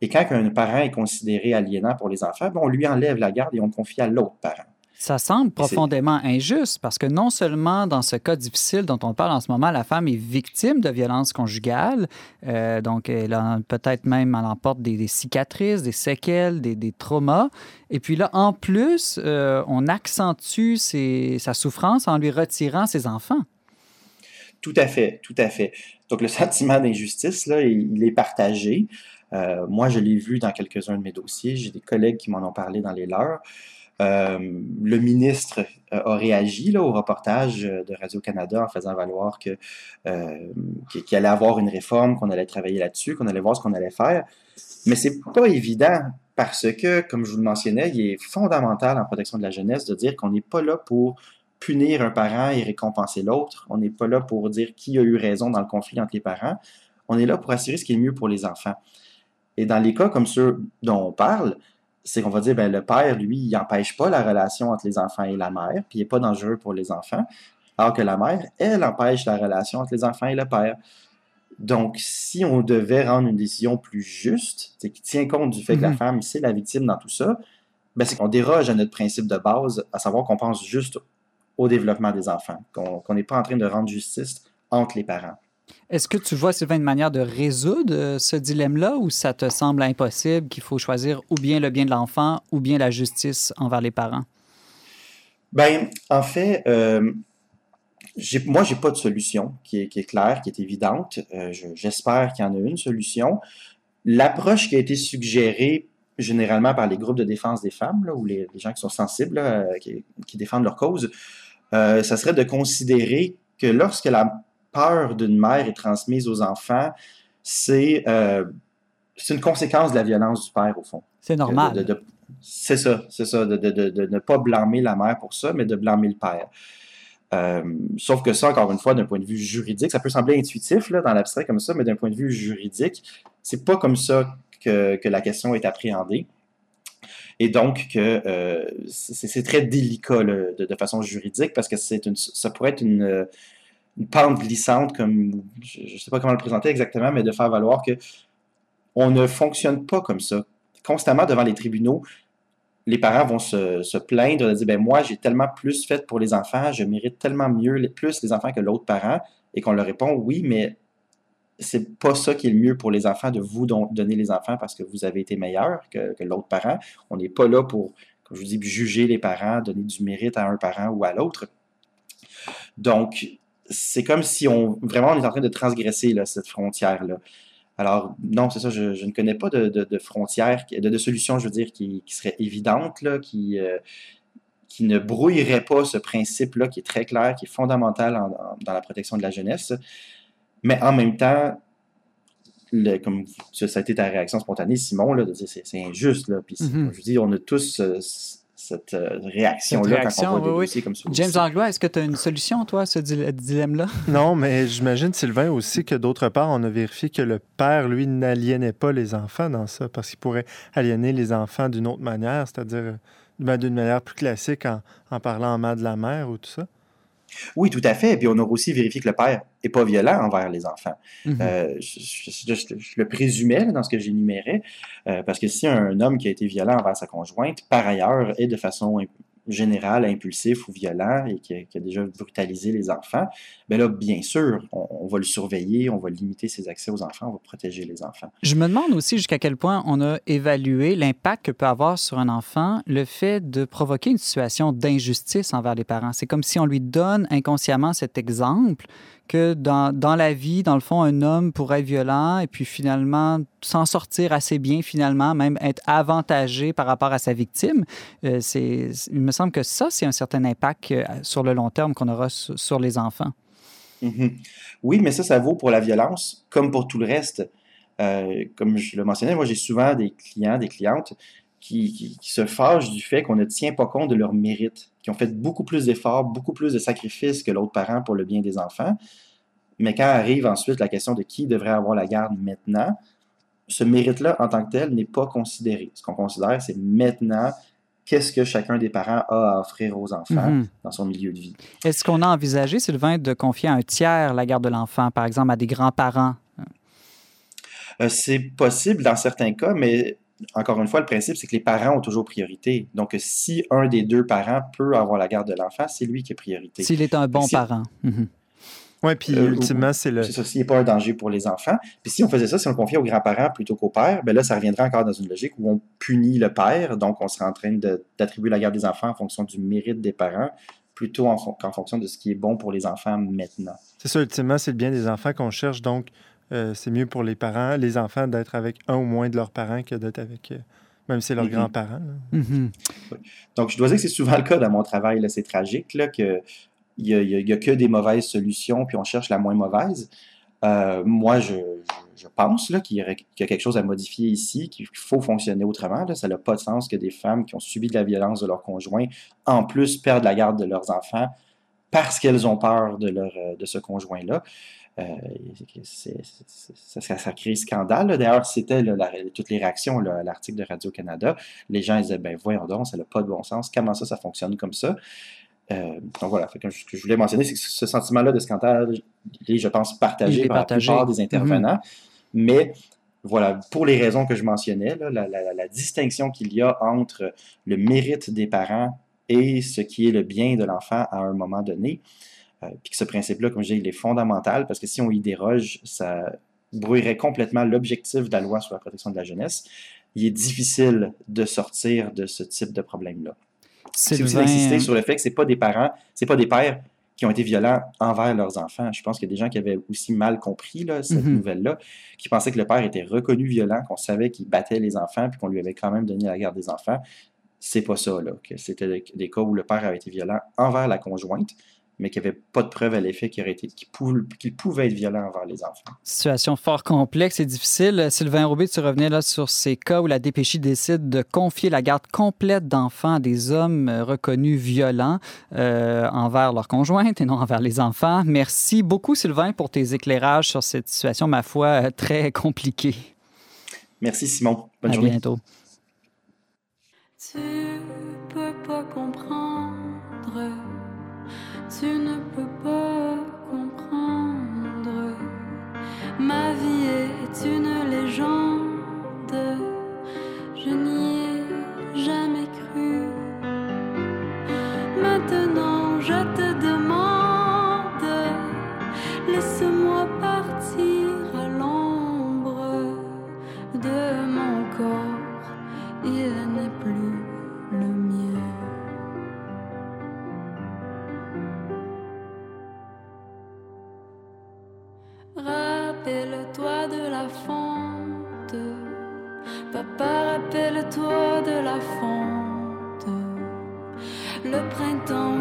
Et quand un parent est considéré aliénant pour les enfants, on lui enlève la garde et on confie à l'autre parent. Ça semble profondément injuste parce que non seulement dans ce cas difficile dont on parle en ce moment, la femme est victime de violences conjugales, euh, donc elle a peut-être même elle emporte des, cicatrices, des séquelles, des, traumas. Et puis là, en plus, euh, on accentue sa souffrance en lui retirant ses enfants. Tout à fait, tout à fait. Donc le *laughs* sentiment d'injustice, là, il, est partagé. Euh, moi, je l'ai vu dans quelques-uns de mes dossiers. J'ai des collègues qui m'en ont parlé dans les leurs. Euh, le ministre euh, a réagi au reportage de Radio-Canada en faisant valoir euh, qu'il allait avoir une réforme, qu'on allait travailler là-dessus, qu'on allait voir ce qu'on allait faire. Mais c'est pas évident parce que, comme je vous le mentionnais, il est fondamental en protection de la jeunesse de dire qu'on n'est pas là pour punir un parent et récompenser l'autre. On n'est pas là pour dire qui a eu raison dans le conflit entre les parents. On est là pour assurer ce qui est mieux pour les enfants. Et dans les cas comme ceux dont on parle, c'est qu'on va dire, ben, le père, lui, il n'empêche pas la relation entre les enfants et la mère, puis il n'est pas dangereux pour les enfants, alors que la mère, elle empêche la relation entre les enfants et le père. Donc, si on devait rendre une décision plus juste, qui tient compte du fait que la mhm. femme, c'est la victime dans tout ça, ben, c'est qu'on déroge à notre principe de base, à savoir qu'on pense juste au développement des enfants, qu'on n'est pas en train de rendre justice entre les parents. Est-ce que tu vois, Sylvain, une manière de résoudre euh, ce dilemme-là ou ça te semble impossible qu'il faut choisir ou bien le bien de l'enfant ou bien la justice envers les parents? Ben, en fait, euh, moi, j'ai pas de solution qui est, claire, qui est évidente. Euh, j'espère qu'il y en a une solution. L'approche qui a été suggérée généralement par les groupes de défense des femmes, ou les, gens qui sont sensibles, qui, qui, défendent leur cause, ça serait de considérer que lorsque la peur d'une mère est transmise aux enfants, c'est euh, c'est une conséquence de la violence du père, au fond. C'est normal. C'est ça, c'est ça, de, de- de- de ne pas blâmer la mère pour ça, mais de blâmer le père. Euh, sauf que ça, encore une fois, d'un point de vue juridique, ça peut sembler intuitif là, dans l'abstrait comme ça, mais d'un point de vue juridique, c'est pas comme ça que, que la question est appréhendée. Et donc que euh, c'est très délicat là, de, de façon juridique parce que une, ça pourrait être une, une pente glissante, comme je ne sais pas comment le présenter exactement, mais de faire valoir que on ne fonctionne pas comme ça. Constamment devant les tribunaux, les parents vont se, se plaindre de dire ben moi j'ai tellement plus fait pour les enfants, je mérite tellement mieux plus les enfants que l'autre parent, et qu'on leur répond oui, mais c'est pas ça qui est le mieux pour les enfants de vous don- donner les enfants parce que vous avez été meilleur que l'autre parent. On n'est pas là pour, comme je vous dis, juger les parents, donner du mérite à un parent ou à l'autre. Donc, c'est comme si on vraiment on est en train de transgresser là, cette frontière-là. Alors, non, c'est ça, je, je ne connais pas de, de, de frontière, de, de solution, je veux dire, qui, qui serait évidente, là, qui, euh, qui ne brouillerait pas ce principe-là qui est très clair, qui est fondamental en- en- dans la protection de la jeunesse. Mais en même temps, le- comme ça, a été ta réaction spontanée, Simon, là, de dire c'est injuste. Là, puis Mhm. je dis, on a tous euh, cette euh, réaction-là quand réaction, on voit des oui, comme ça. James aussi. Langlois, est-ce que tu as une solution, toi, à ce dile- dilemme-là? *laughs* Non, mais j'imagine, Sylvain, aussi que d'autre part, on a vérifié que le père, lui, n'aliénait pas les enfants dans ça, parce qu'il pourrait aliéner les enfants d'une autre manière, c'est-à-dire ben, d'une manière plus classique en, en parlant en mal de la mère ou tout ça. Oui, tout à fait. Et puis on a aussi vérifié que le père n'est pas violent envers les enfants. Mhm. Euh, je, je- je- je le présumais là, dans ce que j'énumérais, euh, parce que si un homme qui a été violent envers sa conjointe, par ailleurs, est de façon générale impulsif ou violent et qui a, qui a déjà brutalisé les enfants, bien là, bien sûr, on, on va le surveiller, on va limiter ses accès aux enfants, on va protéger les enfants. Je me demande aussi jusqu'à quel point on a évalué l'impact que peut avoir sur un enfant le fait de provoquer une situation d'injustice envers les parents. C'est comme si on lui donne inconsciemment cet exemple que dans, dans la vie, dans le fond, un homme pourrait être violent et puis finalement s'en sortir assez bien, finalement, même être avantagé par rapport à sa victime. Euh, c'est, il me semble que ça, c'est un certain impact euh, sur le long terme qu'on aura sur, les enfants. Mhm. Oui, mais ça, ça vaut pour la violence comme pour tout le reste. Euh, comme je le mentionnais, moi, j'ai souvent des clients, des clientes qui, qui- qui se fâchent du fait qu'on ne tient pas compte de leur mérite, qui ont fait beaucoup plus d'efforts, beaucoup plus de sacrifices que l'autre parent pour le bien des enfants. Mais quand arrive ensuite la question de qui devrait avoir la garde maintenant, ce mérite-là, en tant que tel, n'est pas considéré. Ce qu'on considère, c'est maintenant qu'est-ce que chacun des parents a à offrir aux enfants Mhm. dans son milieu de vie? Est-ce qu'on a envisagé, Sylvain, de confier à un tiers la garde de l'enfant, par exemple à des grands-parents? Euh, c'est possible dans certains cas, mais encore une fois, le principe, c'est que les parents ont toujours priorité. Donc, si un des deux parents peut avoir la garde de l'enfant, c'est lui qui a priorité. S'il est un bon Si- parent. Mhm. Oui, puis Euh, ultimement, c'est le. C'est ça, s'il n'est pas un danger pour les enfants. Puis si on faisait ça, si on le confiait aux grands-parents plutôt qu'au père, ben là, ça reviendrait encore dans une logique où on punit le père, donc on serait en train de- d'attribuer la garde des enfants en fonction du mérite des parents, plutôt qu'en fonction de ce qui est bon pour les enfants maintenant. C'est ça, ultimement, c'est le bien des enfants qu'on cherche. Donc, euh, c'est mieux pour les parents, les enfants, d'être avec un ou moins de leurs parents que d'être avec, euh, même si c'est leurs Mhm. grands-parents. Mhm. Donc, je dois dire que c'est souvent le cas dans mon travail. là. C'est tragique là, que il n'y a, que des mauvaises solutions, puis on cherche la moins mauvaise. Euh, moi, je, je- je pense là, qu'il y, a quelque chose à modifier ici, qu'il faut fonctionner autrement. Là. Ça n'a pas de sens que des femmes qui ont subi de la violence de leur conjoint, en plus, perdent la garde de leurs enfants parce qu'elles ont peur de, leur, de ce conjoint-là. Euh, ça, ça crée scandale. D'ailleurs, c'était toutes les réactions là, à l'article de Radio-Canada. Les gens ils disaient, ben voyons donc, ça n'a pas de bon sens. Comment ça, ça fonctionne comme ça? Euh, donc voilà, Fait que ce que je voulais mentionner, c'est que ce sentiment-là de scandale, il est, je pense, partagé par partagé. la plupart des intervenants. Mais voilà, pour les raisons que je mentionnais, là, la, la- la distinction qu'il y a entre le mérite des parents et ce qui est le bien de l'enfant à un moment donné, puis que ce principe-là, comme je dis, il est fondamental parce que si on y déroge, ça brouillerait complètement l'objectif de la loi sur la protection de la jeunesse. Il est difficile de sortir de ce type de problème-là. C'est aussi d'insister sur le fait que c'est pas des parents, c'est pas des pères qui ont été violents envers leurs enfants. Je pense qu'il y a des gens qui avaient aussi mal compris là, cette Mhm. nouvelle-là, qui pensaient que le père était reconnu violent, qu'on savait qu'il battait les enfants, puis qu'on lui avait quand même donné la garde des enfants. C'est pas ça, là. C'était des cas où le père avait été violent envers la conjointe, mais qu'il n'y avait pas de preuve à l'effet qu'il qu pouvait être violent envers les enfants. Situation fort complexe et difficile. Sylvain Roubaix, tu revenais là sur ces cas où la DPJ décide de confier la garde complète d'enfants à des hommes reconnus violents euh, envers leurs conjointes et non envers les enfants. Merci beaucoup, Sylvain, pour tes éclairages sur cette situation, ma foi, très compliquée. Merci, Simon. Bonne à journée. À bientôt. Tu peux pas tu ne peux pas comprendre. Ma vie est une légende, papa, rappelle-toi de la fonte. Le printemps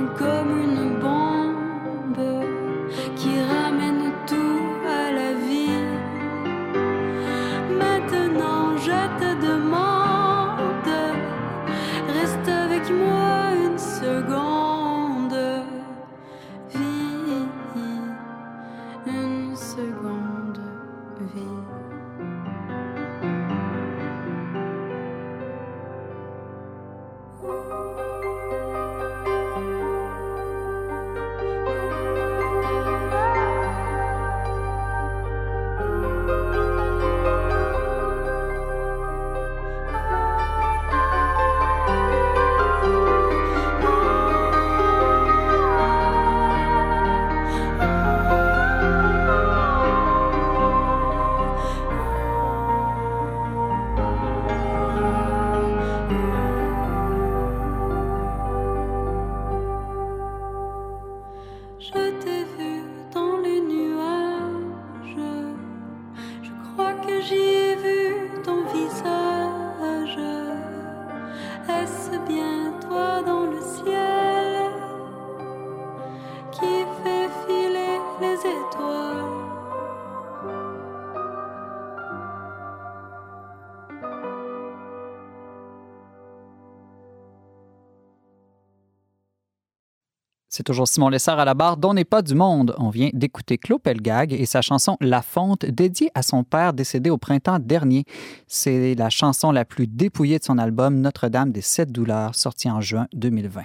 C'est toujours Simon Lessard à la barre dont n'est pas du monde. On vient d'écouter Claude Pelgag et sa chanson La Fonte, dédiée à son père décédé au printemps dernier. C'est la chanson la plus dépouillée de son album Notre-Dame des Sept Douleurs, sorti en juin 2020.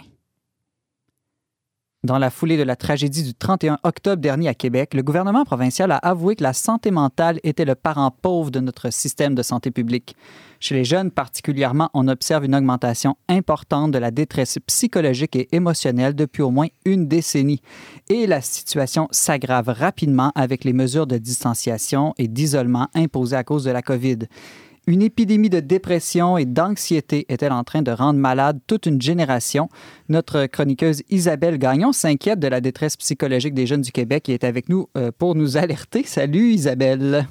Dans la foulée de la tragédie du 31 octobre dernier à Québec, le gouvernement provincial a avoué que la santé mentale était le parent pauvre de notre système de santé publique. Chez les jeunes particulièrement, on observe une augmentation importante de la détresse psychologique et émotionnelle depuis au moins une décennie. Et la situation s'aggrave rapidement avec les mesures de distanciation et d'isolement imposées à cause de la COVID. Une épidémie de dépression et d'anxiété est-elle en train de rendre malade toute une génération? Notre chroniqueuse Isabelle Gagnon s'inquiète de la détresse psychologique des jeunes du Québec et est avec nous euh, pour nous *laughs* alerter. Salut Isabelle.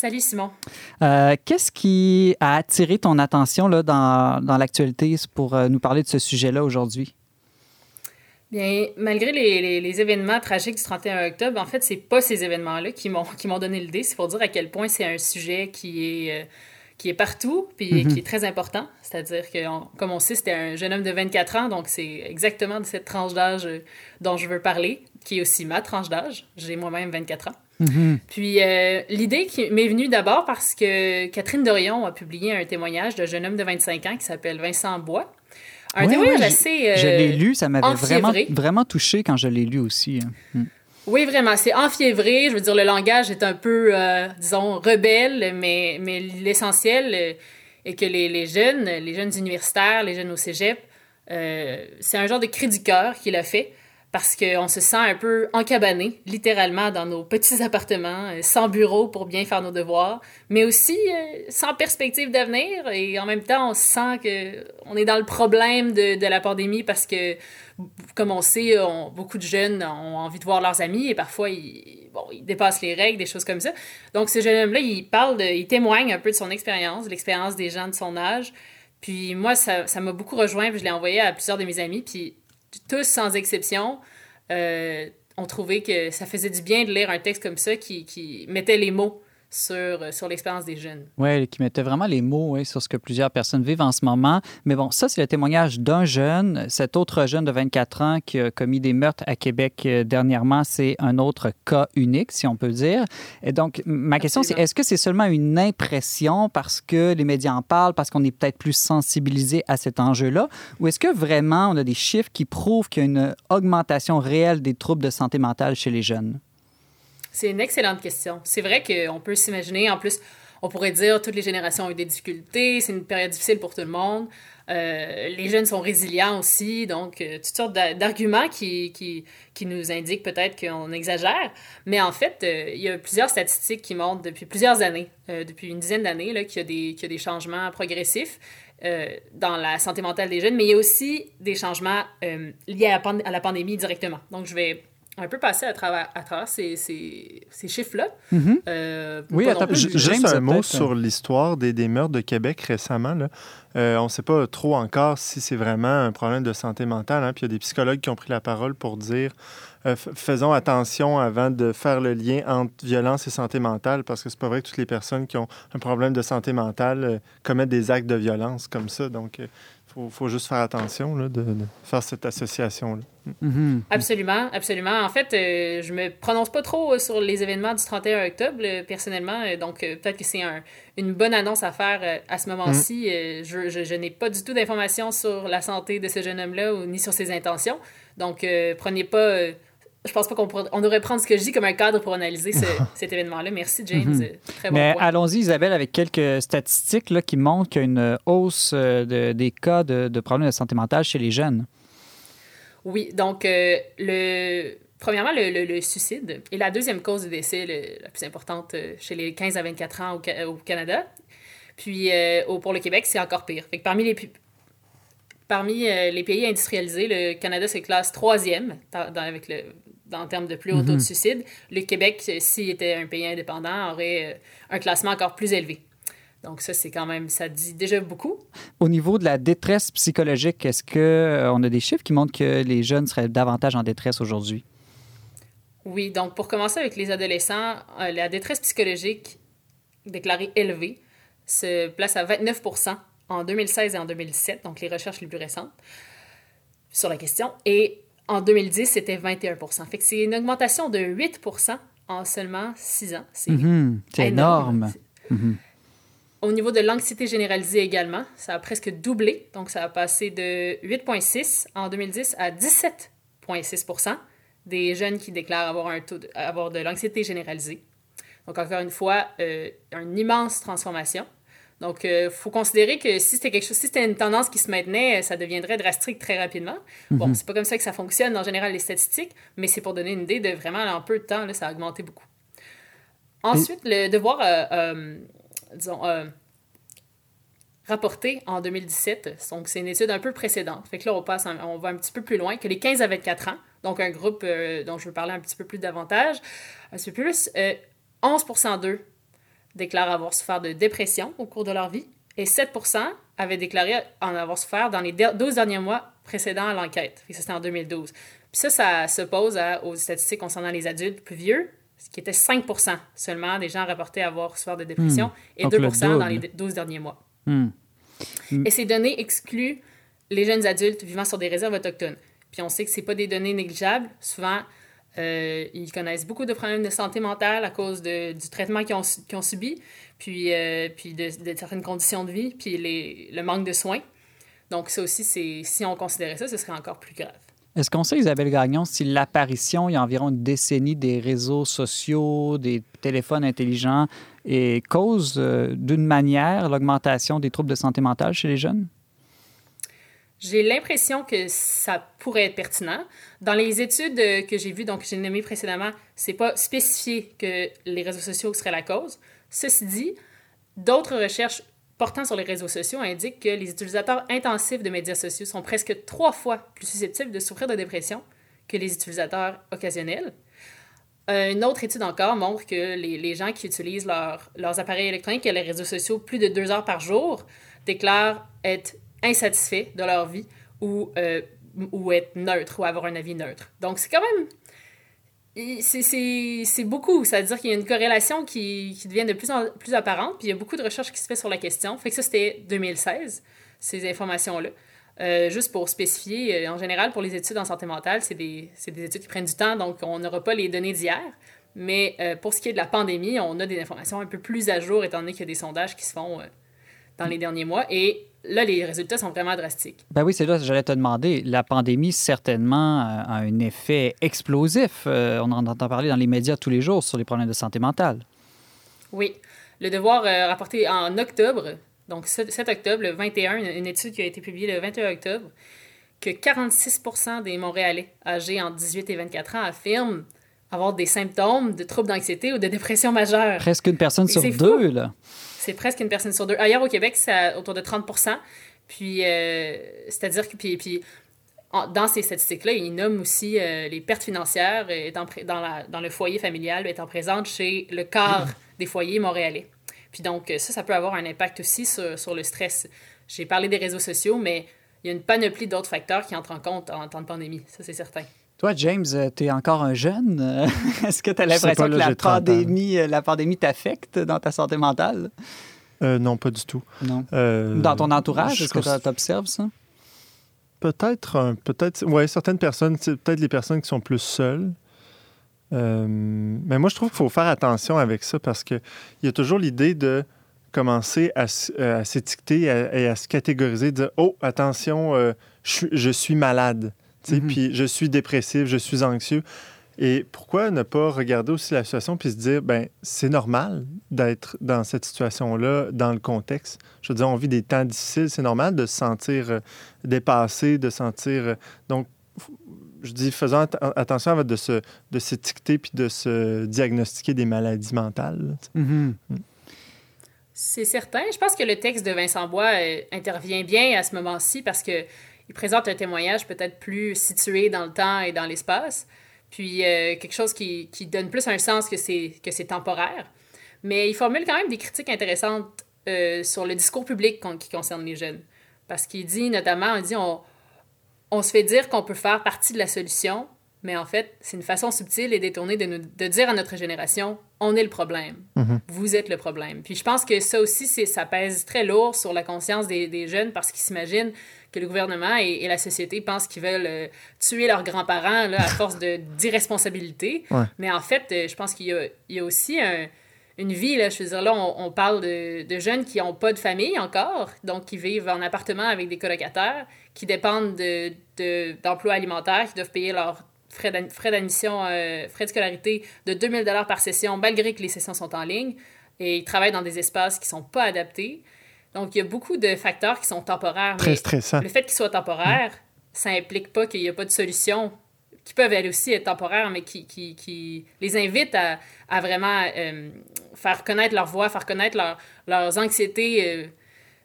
Salut Simon. Euh, Qu'est-ce qui a attiré ton attention là, dans, dans l'actualité pour euh, nous parler de ce sujet-là aujourd'hui? Bien, malgré les, les, les, événements tragiques du 31 octobre, en fait, c'est pas ces événements-là qui m'ont qui m'ont donné l'idée. C'est pour dire à quel point c'est un sujet qui est euh, qui est partout puis mm -hmm. qui est très important. C'est-à-dire que, on, comme on sait, c'était un jeune homme de 24 ans, donc c'est exactement de cette tranche d'âge dont je veux parler, qui est aussi ma tranche d'âge. J'ai moi-même 24 ans. -hmm. Puis euh, l'idée qui m'est venue d'abord parce que Catherine Dorion a publié un témoignage d'un jeune homme de 25 ans qui s'appelle Vincent Bois. Un témoignage assez. Euh, je l'ai lu, ça m'avait vraiment, vraiment touché quand je l'ai lu aussi. Mm. Oui, vraiment, c'est enfiévré. Je veux dire, le langage est un peu, euh, disons, rebelle, mais, mais l'essentiel est que les, les, jeunes, les jeunes universitaires, les jeunes au cégep, euh, c'est un genre de cri du cœur qu'il a fait parce qu'on se sent un peu encabané, littéralement, dans nos petits appartements, sans bureau pour bien faire nos devoirs, mais aussi euh, sans perspective d'avenir. Et en même temps, on sent qu'on est dans le problème de, la pandémie parce que, comme on sait, on, beaucoup de jeunes ont envie de voir leurs amis et parfois, ils, dépassent les règles, des choses comme ça. Donc, ce jeune homme-là, il parle, de, il témoigne un peu de son expérience, l'expérience des gens de son âge. Puis moi, ça m'a beaucoup rejoint, puis je l'ai envoyé à plusieurs de mes amis, puis tous sans exception, euh, ont trouvé que ça faisait du bien de lire un texte comme ça qui, qui mettait les mots sur, euh, sur l'expérience des jeunes. Oui, qui mettait vraiment les mots oui, sur ce que plusieurs personnes vivent en ce moment. Mais bon, ça, c'est le témoignage d'un jeune. Cet autre jeune de 24 ans qui a commis des meurtres à Québec euh, dernièrement, c'est un autre cas unique, si on peut dire. Et donc, ma question, c'est est-ce que c'est seulement une impression parce que les médias en parlent, parce qu'on est peut-être plus sensibilisé à cet enjeu-là, ou est-ce que vraiment on a des chiffres qui prouvent qu'il y a une augmentation réelle des troubles de santé mentale chez les jeunes? C'est une excellente question. C'est vrai qu'on peut s'imaginer, en plus, on pourrait dire toutes les générations ont eu des difficultés, c'est une période difficile pour tout le monde. Euh, les jeunes sont résilients aussi, donc euh, toutes sortes d'arguments qui, qui, qui, nous indiquent peut-être qu'on exagère. Mais en fait, euh, il y a plusieurs statistiques qui montrent depuis plusieurs années, depuis une dizaine d'années, qu'il y, y, a des changements progressifs dans la santé mentale des jeunes, mais il y a aussi des changements liés à la pandémie directement. Donc, je vais un peu passé à travers, à travers ces, ces, ces chiffres-là. Mm-hmm. euh, oui, attends, juste un mot sur l'histoire des, des, meurtres de Québec récemment. Là. Euh, on ne sait pas trop encore si c'est vraiment un problème de santé mentale. Hein. Puis il y a des psychologues qui ont pris la parole pour dire euh, faisons attention avant de faire le lien entre violence et santé mentale, parce que c'est pas vrai que toutes les personnes qui ont un problème de santé mentale euh, commettent des actes de violence comme ça. Donc, faut, faut juste faire attention là, de, de, faire cette association-là. Mm-hmm. Absolument, absolument. En fait, euh, je me prononce pas trop sur les événements du 31 octobre, euh, personnellement, euh, donc euh, peut-être que c'est un, une bonne annonce à faire euh, à ce moment-ci. Mm. je, je, je n'ai pas du tout d'informations sur la santé de ce jeune homme-là ou ni sur ses intentions. Donc, prenez pas je pense pas qu'on on devrait prendre ce que je dis comme un cadre pour analyser ce, *laughs* cet événement-là. Merci, James. Mm -hmm. Très bon Mais allons-y, Isabelle, avec quelques statistiques là, qui montrent qu'il y a une hausse de, des cas de, de, problèmes de santé mentale chez les jeunes. Oui, donc, euh, le, premièrement, le, le, le, suicide est la deuxième cause de décès la plus importante euh, chez les 15 à 24 ans au, au Canada. Puis, euh, au, pour le Québec, c'est encore pire. Fait que parmi les, parmi euh, les pays industrialisés, le Canada se classe troisième dans, dans, avec le, en termes de plus haut taux de suicide. Le Québec, s'il était un pays indépendant, aurait euh, un classement encore plus élevé. Donc ça, c'est quand même, ça dit déjà beaucoup. Au niveau de la détresse psychologique, est-ce qu'on euh, a des chiffres qui montrent que les jeunes seraient davantage en détresse aujourd'hui? Oui, donc pour commencer avec les adolescents, euh, la détresse psychologique déclarée élevée se place à 29% en 2016 et en 2017, donc les recherches les plus récentes sur la question. Et en 2010, c'était 21 Fait que c'est une augmentation de 8% en seulement 6 ans. C'est mm -hmm. énorme. Mm -hmm. Au niveau de l'anxiété généralisée également, ça a presque doublé. Donc, ça a passé de 8,6 en 2010 à 17,6 des jeunes qui déclarent avoir, un taux de, avoir de l'anxiété généralisée. Donc, encore une fois, euh, une immense transformation. Donc, il euh, faut considérer que si c'était quelque chose, si c'était une tendance qui se maintenait, ça deviendrait drastique très rapidement. Mm -hmm. Bon, c'est pas comme ça que ça fonctionne en général les statistiques, mais c'est pour donner une idée de vraiment en peu de temps, là, ça a augmenté beaucoup. Ensuite, Et... le devoir, euh, euh, disons, euh, rapporté en 2017, donc c'est une étude un peu précédente. Fait que là, on passe, on va un petit peu plus loin que les 15 à 24 ans, donc un groupe euh, dont je veux parler un petit peu plus davantage, un petit peu plus, 11% d'eux déclarent avoir souffert de dépression au cours de leur vie et 7 avaient déclaré en avoir souffert dans les 12 derniers mois précédents à l'enquête. Ça, c'était en 2012. Puis ça, ça s'oppose aux statistiques concernant les adultes plus vieux, ce qui était 5 seulement des gens rapportés avoir souffert de dépression mmh. et Donc 2 dans les 12 derniers mois. Mmh. Mmh. Et ces données excluent les jeunes adultes vivant sur des réserves autochtones. Puis on sait que ce pas des données négligeables. Souvent, euh, ils connaissent beaucoup de problèmes de santé mentale à cause du traitement qu'ils ont, subi, puis, euh, puis de, certaines conditions de vie, puis le manque de soins. Donc ça aussi, si on considérait ça, ce serait encore plus grave. Est-ce qu'on sait, Isabelle Gagnon, si l'apparition, il y a environ une décennie, des réseaux sociaux, des téléphones intelligents, et cause euh, d'une manière l'augmentation des troubles de santé mentale chez les jeunes? J'ai l'impression que ça pourrait être pertinent. Dans les études que j'ai vues, donc j'ai nommé précédemment, c'est pas spécifié que les réseaux sociaux seraient la cause. Ceci dit, d'autres recherches portant sur les réseaux sociaux indiquent que les utilisateurs intensifs de médias sociaux sont presque trois fois plus susceptibles de souffrir de dépression que les utilisateurs occasionnels. Une autre étude encore montre que les, les gens qui utilisent leur, leurs appareils électroniques et les réseaux sociaux plus de deux heures par jour déclarent être insatisfaits de leur vie ou euh, ou être neutre ou avoir un avis neutre. Donc, c'est quand même c'est beaucoup. C'est-à-dire qu'il y a une corrélation qui, qui, devient de plus en plus apparente, puis il y a beaucoup de recherches qui se fait sur la question. Fait que ça, c'était 2016, ces informations-là. Euh, juste pour spécifier, euh, en général, pour les études en santé mentale, c'est des, des, études qui prennent du temps, donc on n'aura pas les données d'hier. Mais pour ce qui est de la pandémie, on a des informations un peu plus à jour, étant donné qu'il y a des sondages qui se font dans les derniers mois. Et là, les résultats sont vraiment drastiques. Ben oui, c'est là que j'allais te demander. La pandémie, certainement, a un effet explosif. Euh, on en entend parler dans les médias tous les jours sur les problèmes de santé mentale. Oui. Le devoir euh, rapporté en octobre, donc 7 octobre, le 21, une étude qui a été publiée le 21 octobre, que 46% des Montréalais âgés entre 18 et 24 ans affirment avoir des symptômes de troubles d'anxiété ou de dépression majeure. Presque une personne sur deux, là c'est presque une personne sur deux. Ailleurs au Québec, c'est autour de 30 Puis, euh, c'est-à-dire que, puis, puis dans ces statistiques-là, ils nomment aussi euh, les pertes financières dans, la, dans le foyer familial étant présentes chez le quart des foyers montréalais. Puis donc, ça, ça peut avoir un impact aussi sur, sur le stress. J'ai parlé des réseaux sociaux, mais il y a une panoplie d'autres facteurs qui entrent en compte en temps de pandémie, ça c'est certain. Toi, James, euh, tu es encore un jeune. *laughs* Est-ce que tu as l'impression que la pandémie, euh, la pandémie t'affecte dans ta santé mentale? Euh, non, pas du tout. Non. dans ton entourage, est-ce que tu observes ça? Peut-être, peut-être, oui, certaines personnes, peut-être les personnes qui sont plus seules. mais moi, je trouve qu'il faut faire attention avec ça parce qu'il y a toujours l'idée de commencer à, s'étiqueter et à, se catégoriser, de dire Oh, attention, je suis malade. Mhm. Puis je suis dépressif, je suis anxieux. Et pourquoi ne pas regarder aussi la situation puis se dire, ben c'est normal d'être dans cette situation-là, dans le contexte? Je veux dire, on vit des temps difficiles, c'est normal de se sentir euh, dépassé, de sentir... Euh, donc, je dis, faisons attention de, se, de s'étiqueter puis de se diagnostiquer des maladies mentales. Mhm. Mm. C'est certain. Je pense que le texte de Vincent Bois euh, intervient bien à ce moment-ci parce que il présente un témoignage peut-être plus situé dans le temps et dans l'espace, puis euh, quelque chose qui, qui, donne plus un sens que c'est, que c'est temporaire. Mais il formule quand même des critiques intéressantes euh, sur le discours public qui concerne les jeunes. Parce qu'il dit notamment, on dit, on, on se fait dire qu'on peut faire partie de la solution, mais en fait, c'est une façon subtile et détournée de, nous, de dire à notre génération, on est le problème. Mm-hmm. Vous êtes le problème. Puis je pense que ça aussi, c'est, ça pèse très lourd sur la conscience des, des jeunes parce qu'ils s'imaginent que le gouvernement et, la société pensent qu'ils veulent euh, tuer leurs grands-parents à force de, *laughs* d'irresponsabilité. Mais en fait, euh, je pense qu'il y a, il y a aussi une vie. Là, je veux dire, là, on, parle de, de, jeunes qui n'ont pas de famille encore, donc qui vivent en appartement avec des colocataires, qui dépendent de, de, d'emplois alimentaires, qui doivent payer leurs frais, frais d'admission, euh, frais de scolarité de 2000 par session, malgré que les sessions sont en ligne. Et ils travaillent dans des espaces qui ne sont pas adaptés. Donc, il y a beaucoup de facteurs qui sont temporaires. Très stressant. Le fait qu'ils soient temporaires, ça implique pas qu'il n'y a pas de solution qui peuvent elles aussi être temporaires, mais qui, qui, qui les invitent à, à vraiment euh, faire connaître leur voix, faire connaître leur, leurs anxiétés euh,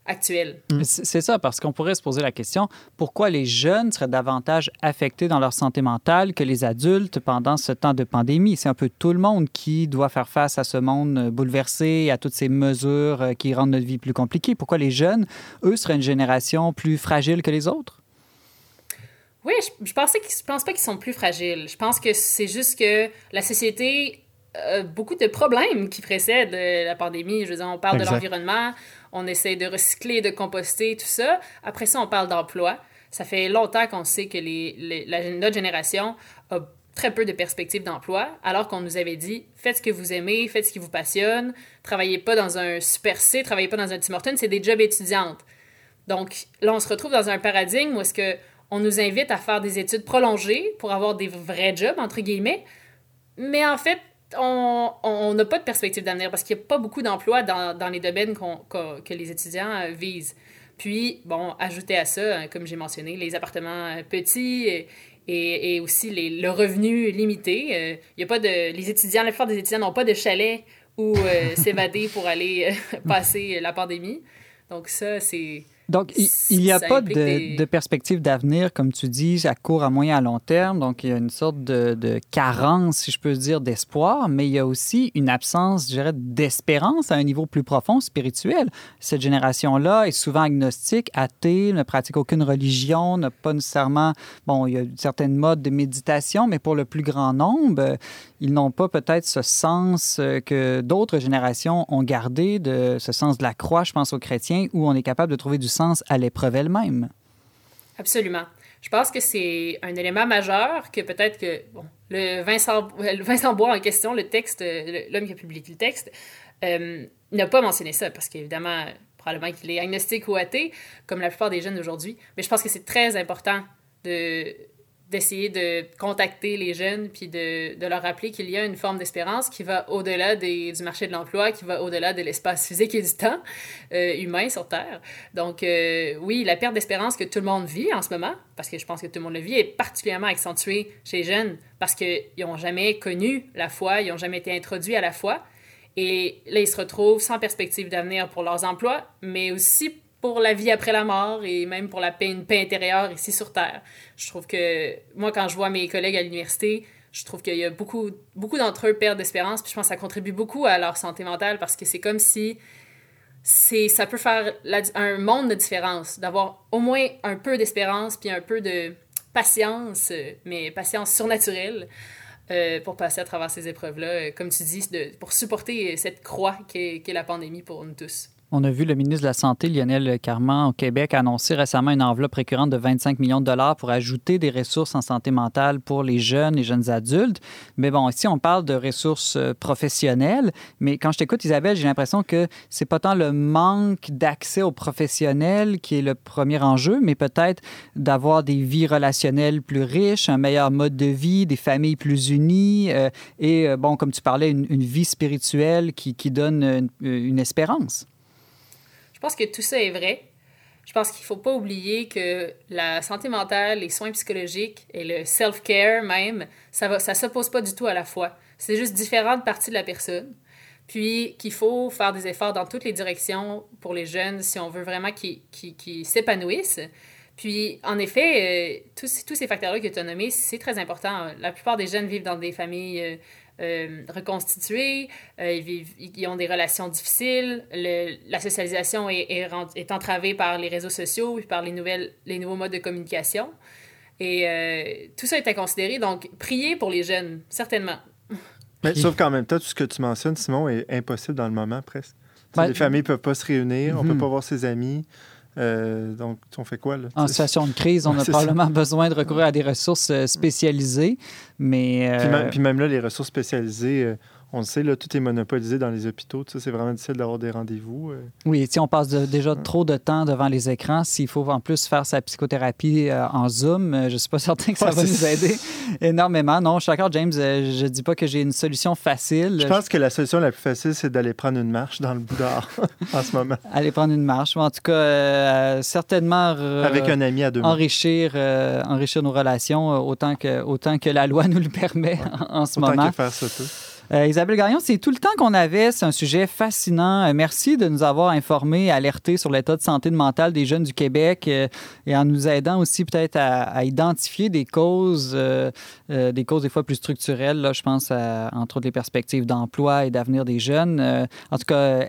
actuelle. Mm. C'est ça, parce qu'on pourrait se poser la question, pourquoi les jeunes seraient davantage affectés dans leur santé mentale que les adultes pendant ce temps de pandémie? C'est un peu tout le monde qui doit faire face à ce monde bouleversé, à toutes ces mesures euh, qui rendent notre vie plus compliquée. Pourquoi les jeunes, eux, seraient une génération plus fragile que les autres? Oui, je, je, pensais je pense pas qu'ils sont plus fragiles. Je pense que c'est juste que la société a beaucoup de problèmes qui précèdent euh, la pandémie. Je veux dire, on parle de l'environnement, on essaie de recycler, de composter, tout ça. Après ça, on parle d'emploi. Ça fait longtemps qu'on sait que les, la, notre génération a très peu de perspectives d'emploi, alors qu'on nous avait dit faites ce que vous aimez, faites ce qui vous passionne, travaillez pas dans un super C, travaillez pas dans un Tim Hortons, c'est des jobs étudiantes. Donc là, on se retrouve dans un paradigme où est-ce que on nous invite à faire des études prolongées pour avoir des vrais jobs entre guillemets, mais en fait, on n'a pas de perspective d'avenir parce qu'il n'y a pas beaucoup d'emplois dans, dans, les domaines que les étudiants euh, visent. Puis, bon, ajouter à ça, euh, comme j'ai mentionné, les appartements euh, petits et, et aussi les, le revenu limité. Il y a pas de, les étudiants, la plupart des étudiants n'ont pas de chalet où *laughs* s'évader pour aller *laughs* passer la pandémie. Donc ça, c'est Donc, il n'y a pas de, des- de perspective d'avenir, comme tu dis, à court, à moyen, à long terme. Donc, il y a une sorte de, de carence, si je peux dire, d'espoir, mais il y a aussi une absence, je dirais, d'espérance à un niveau plus profond, spirituel. Cette génération-là est souvent agnostique, athée, ne pratique aucune religion, n'a pas nécessairement... Bon, il y a certaines modes de méditation, mais pour le plus grand nombre, ils n'ont pas peut-être ce sens euh, que d'autres générations ont gardé, de ce sens de la croix, je pense aux chrétiens, où on est capable de trouver du sens à l'épreuve elle-même. Absolument. Je pense que c'est un élément majeur que peut-être que bon, le Vincent, Vincent Bois en question, le texte, l'homme qui a publié le texte, euh, n'a pas mentionné ça parce qu'évidemment, probablement qu'il est agnostique ou athée, comme la plupart des jeunes d'aujourd'hui. Mais je pense que c'est très important de d'essayer de contacter les jeunes puis de, leur rappeler qu'il y a une forme d'espérance qui va au-delà du marché de l'emploi, qui va au-delà de l'espace physique et du temps humain sur Terre. Donc, euh, oui, la perte d'espérance que tout le monde vit en ce moment, parce que je pense que tout le monde le vit, est particulièrement accentuée chez les jeunes parce qu'ils n'ont jamais connu la foi, ils n'ont jamais été introduits à la foi. Et là, ils se retrouvent sans perspective d'avenir pour leurs emplois, mais aussi pour la vie après la mort et même pour la paix, une paix intérieure ici sur Terre. Je trouve que, moi, quand je vois mes collègues à l'université, je trouve qu'il y a beaucoup, beaucoup d'entre eux perdent d'espérance, puis je pense que ça contribue beaucoup à leur santé mentale parce que c'est comme si c'est ça peut faire un monde de différence, d'avoir au moins un peu d'espérance puis un peu de patience, mais patience surnaturelle euh, pour passer à travers ces épreuves-là, comme tu dis, pour supporter cette croix qu'est la pandémie pour nous tous. On a vu le ministre de la Santé, Lionel Carman, au Québec, annoncer récemment une enveloppe récurrente de 25 millions de dollars pour ajouter des ressources en santé mentale pour les jeunes et jeunes adultes. Mais bon, ici, on parle de ressources euh, professionnelles. Mais quand je t'écoute, Isabelle, j'ai l'impression que c'est pas tant le manque d'accès aux professionnels qui est le premier enjeu, mais peut-être d'avoir des vies relationnelles plus riches, un meilleur mode de vie, des familles plus unies euh, et, euh, bon, comme tu parlais, une, vie spirituelle qui, donne une espérance. Je pense que tout ça est vrai. Je pense qu'il ne faut pas oublier que la santé mentale, les soins psychologiques et le self-care même, ça ne ça s'oppose pas du tout à la foi. C'est juste différentes parties de la personne. Puis qu'il faut faire des efforts dans toutes les directions pour les jeunes si on veut vraiment qu'ils qu'ils- qu'ils s'épanouissent. Puis, en effet, euh, tous, tous ces facteurs-là que tu as nommés, c'est très important. La plupart des jeunes vivent dans des familles euh, euh, reconstituées, euh, ils, vivent, ils ont des relations difficiles, le- la socialisation est, est, rend- est entravée par les réseaux sociaux et par les, nouvelles, les nouveaux modes de communication. Et euh, tout ça est à considérer. Donc, priez pour les jeunes, certainement. Mais, sauf qu'en même temps, tout ce que tu mentionnes, Simon, est impossible dans le moment presque. Ben, les familles ne peuvent pas se réunir, on ne Mhm. peut pas voir ses amis. Euh, donc, on fait quoi? Là? En situation de crise, on a probablement besoin de recourir à des ressources euh, spécialisées, mais... Puis, euh, même, puis même là, les ressources spécialisées, on le sait, là, tout est monopolisé dans les hôpitaux. C'est vraiment difficile d'avoir des rendez-vous. euh. Oui, si on passe de- déjà trop de temps devant les écrans, s'il faut en plus faire sa psychothérapie euh, en Zoom, euh, je ne suis pas *laughs* certain que ça Ouais, va nous aider énormément. Non, je suis d'accord, James, euh, je ne dis pas que j'ai une solution facile. Je pense que la solution la plus facile, c'est d'aller prendre une marche dans le Bouddha *laughs* en ce moment. Aller prendre une marche, en tout cas, certainement Avec un ami à deux enrichir, enrichir nos relations autant que, autant que la loi nous le permet en, *laughs* en ce Autant moment. que faire ça tout. Euh, Isabelle Gagnon, c'est tout le temps qu'on avait. C'est un sujet fascinant. Euh, merci de nous avoir informés, alertés sur l'état de santé mentale des jeunes du Québec euh, et en nous aidant aussi peut-être à, à identifier des causes, des causes des fois plus structurelles. Là, je pense à, entre autres les perspectives d'emploi et d'avenir des jeunes. En tout cas,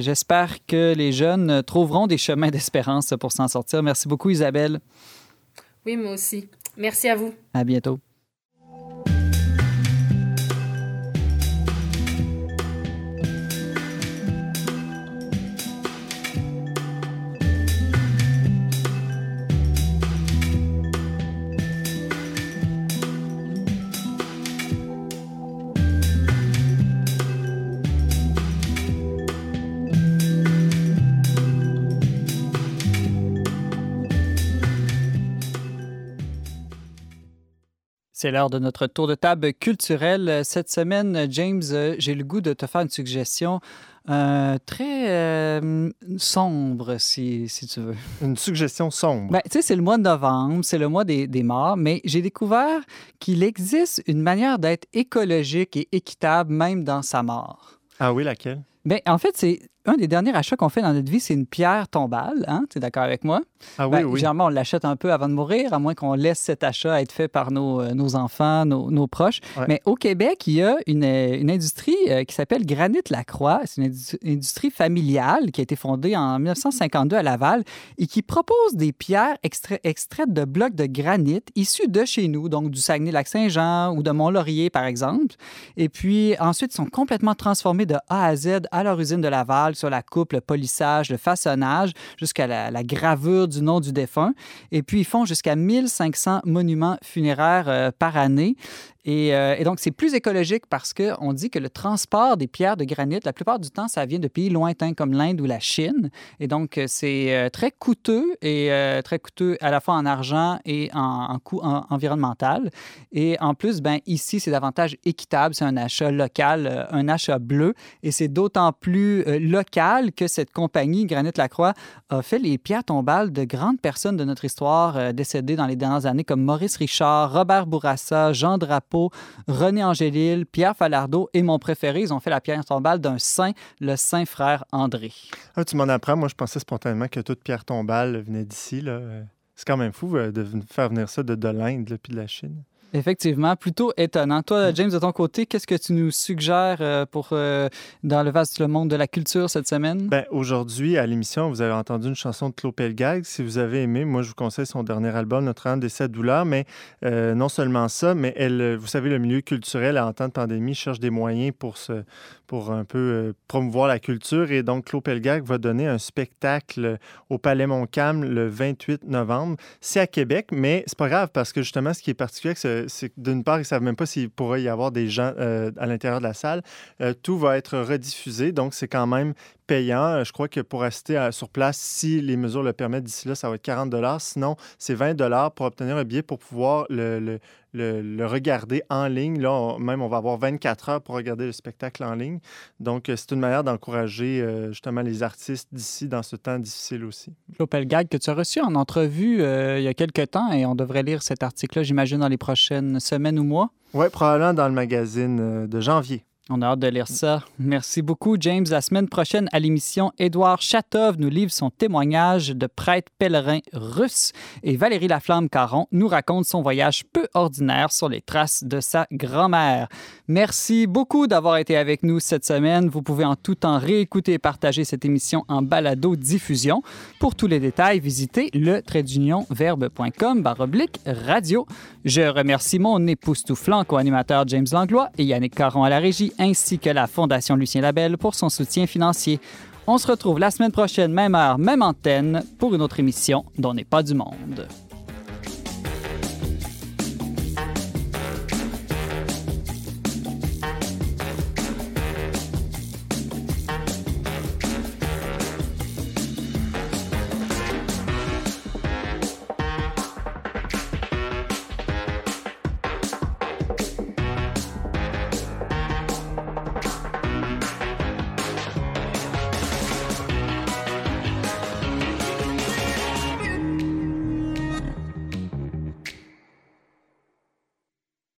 j'espère que les jeunes trouveront des chemins d'espérance pour s'en sortir. Merci beaucoup, Isabelle. Oui, moi aussi. Merci à vous. À bientôt. C'est l'heure de notre tour de table culturel. Cette semaine, James, j'ai le goût de te faire une suggestion euh, très euh, sombre, si, si tu veux. Une suggestion sombre. Ben, tu sais, c'est le mois de novembre, c'est le mois des, des morts, mais j'ai découvert qu'il existe une manière d'être écologique et équitable même dans sa mort. Ah oui, laquelle? Ben, en fait, c'est un des derniers achats qu'on fait dans notre vie, c'est une pierre tombale. Hein? Tu es d'accord avec moi? Ah oui, Ben, oui. Généralement, on l'achète un peu avant de mourir, à moins qu'on laisse cet achat être fait par nos, euh, nos enfants, nos, nos proches. Ouais. Mais au Québec, il y a une, euh, une industrie euh, qui s'appelle Granit Lacroix. C'est une indu- industrie familiale qui a été fondée en 1952 à Laval et qui propose des pierres extra- extraites de blocs de granit issus de chez nous, donc du Saguenay-Lac-Saint-Jean ou de Mont-Laurier, par exemple. Et puis ensuite, ils sont complètement transformés de A à Z à leur usine de Laval, sur la coupe, le polissage, le façonnage, jusqu'à la, gravure du nom du défunt. Et puis, ils font jusqu'à 1500 monuments funéraires euh, par année. Et, euh, et donc, c'est plus écologique parce qu'on dit que le transport des pierres de granit, la plupart du temps, ça vient de pays lointains comme l'Inde ou la Chine. Et donc, euh, c'est euh, très coûteux et très coûteux à la fois en argent et en, coût en- environnemental. Et en plus, ben, ici, c'est davantage équitable. C'est un achat local, un achat bleu. Et c'est d'autant plus local que cette compagnie, Granit Lacroix, a fait les pierres tombales de grandes personnes de notre histoire décédées dans les dernières années, comme Maurice Richard, Robert Bourassa, Jean Drapeau, René Angélil, Pierre Falardeau et mon préféré, ils ont fait la pierre tombale d'un saint, le saint frère André. Ah, tu m'en apprends. Moi, je pensais spontanément que toute pierre tombale venait d'ici. C'est quand même fou euh, de faire venir ça de, de l'Inde puis de la Chine. Effectivement, plutôt étonnant. Toi, James, de ton côté, qu'est-ce que tu nous suggères euh, pour euh, dans le vaste monde de la culture cette semaine? Ben, aujourd'hui, à l'émission, vous avez entendu une chanson de Claude Pelgag. Si vous avez aimé, moi, je vous conseille son dernier album, Notre Âme des sept douleurs. Mais euh, non seulement ça, mais elle, vous savez, le milieu culturel, en temps de pandémie, cherche des moyens pour, se, pour un peu euh, promouvoir la culture. Et donc, Claude Pelgag va donner un spectacle au Palais Montcalm le 28 novembre. C'est à Québec, mais c'est pas grave parce que justement, ce qui est particulier, c'est que d'une part, ils savent même pas s'il pourrait y avoir des gens euh, à l'intérieur de la salle. Euh, tout va être rediffusé, donc c'est quand même payant. Euh, Je crois que pour rester à- sur place, si les mesures le permettent d'ici là, ça va être 40 Sinon, c'est 20 pour obtenir un billet pour pouvoir le- le- le regarder en ligne. Là, on- même, on va avoir 24 heures pour regarder le spectacle en ligne. Donc, euh, c'est une manière d'encourager euh, justement les artistes d'ici dans ce temps difficile aussi. Claude Gag que tu as reçu en entrevue euh, il y a quelques temps et on devrait lire cet article-là, j'imagine, dans les prochaines semaines ou mois. Oui, probablement dans le magazine de janvier. On a hâte de lire ça. Merci beaucoup, James. La semaine prochaine, à l'émission, Édouard Chatov nous livre son témoignage de prêtre pèlerin russe et Valérie Laflamme-Caron nous raconte son voyage peu ordinaire sur les traces de sa grand-mère. Merci beaucoup d'avoir été avec nous cette semaine. Vous pouvez en tout temps réécouter et partager cette émission en balado-diffusion. Pour tous les détails, visitez le verbe.com baroblique radio. Je remercie mon époustouflant co-animateur James Langlois et Yannick Caron à la régie, ainsi que la Fondation Lucien Labelle pour son soutien financier. On se retrouve la semaine prochaine, même heure, même antenne, pour une autre émission dont n'est pas du monde.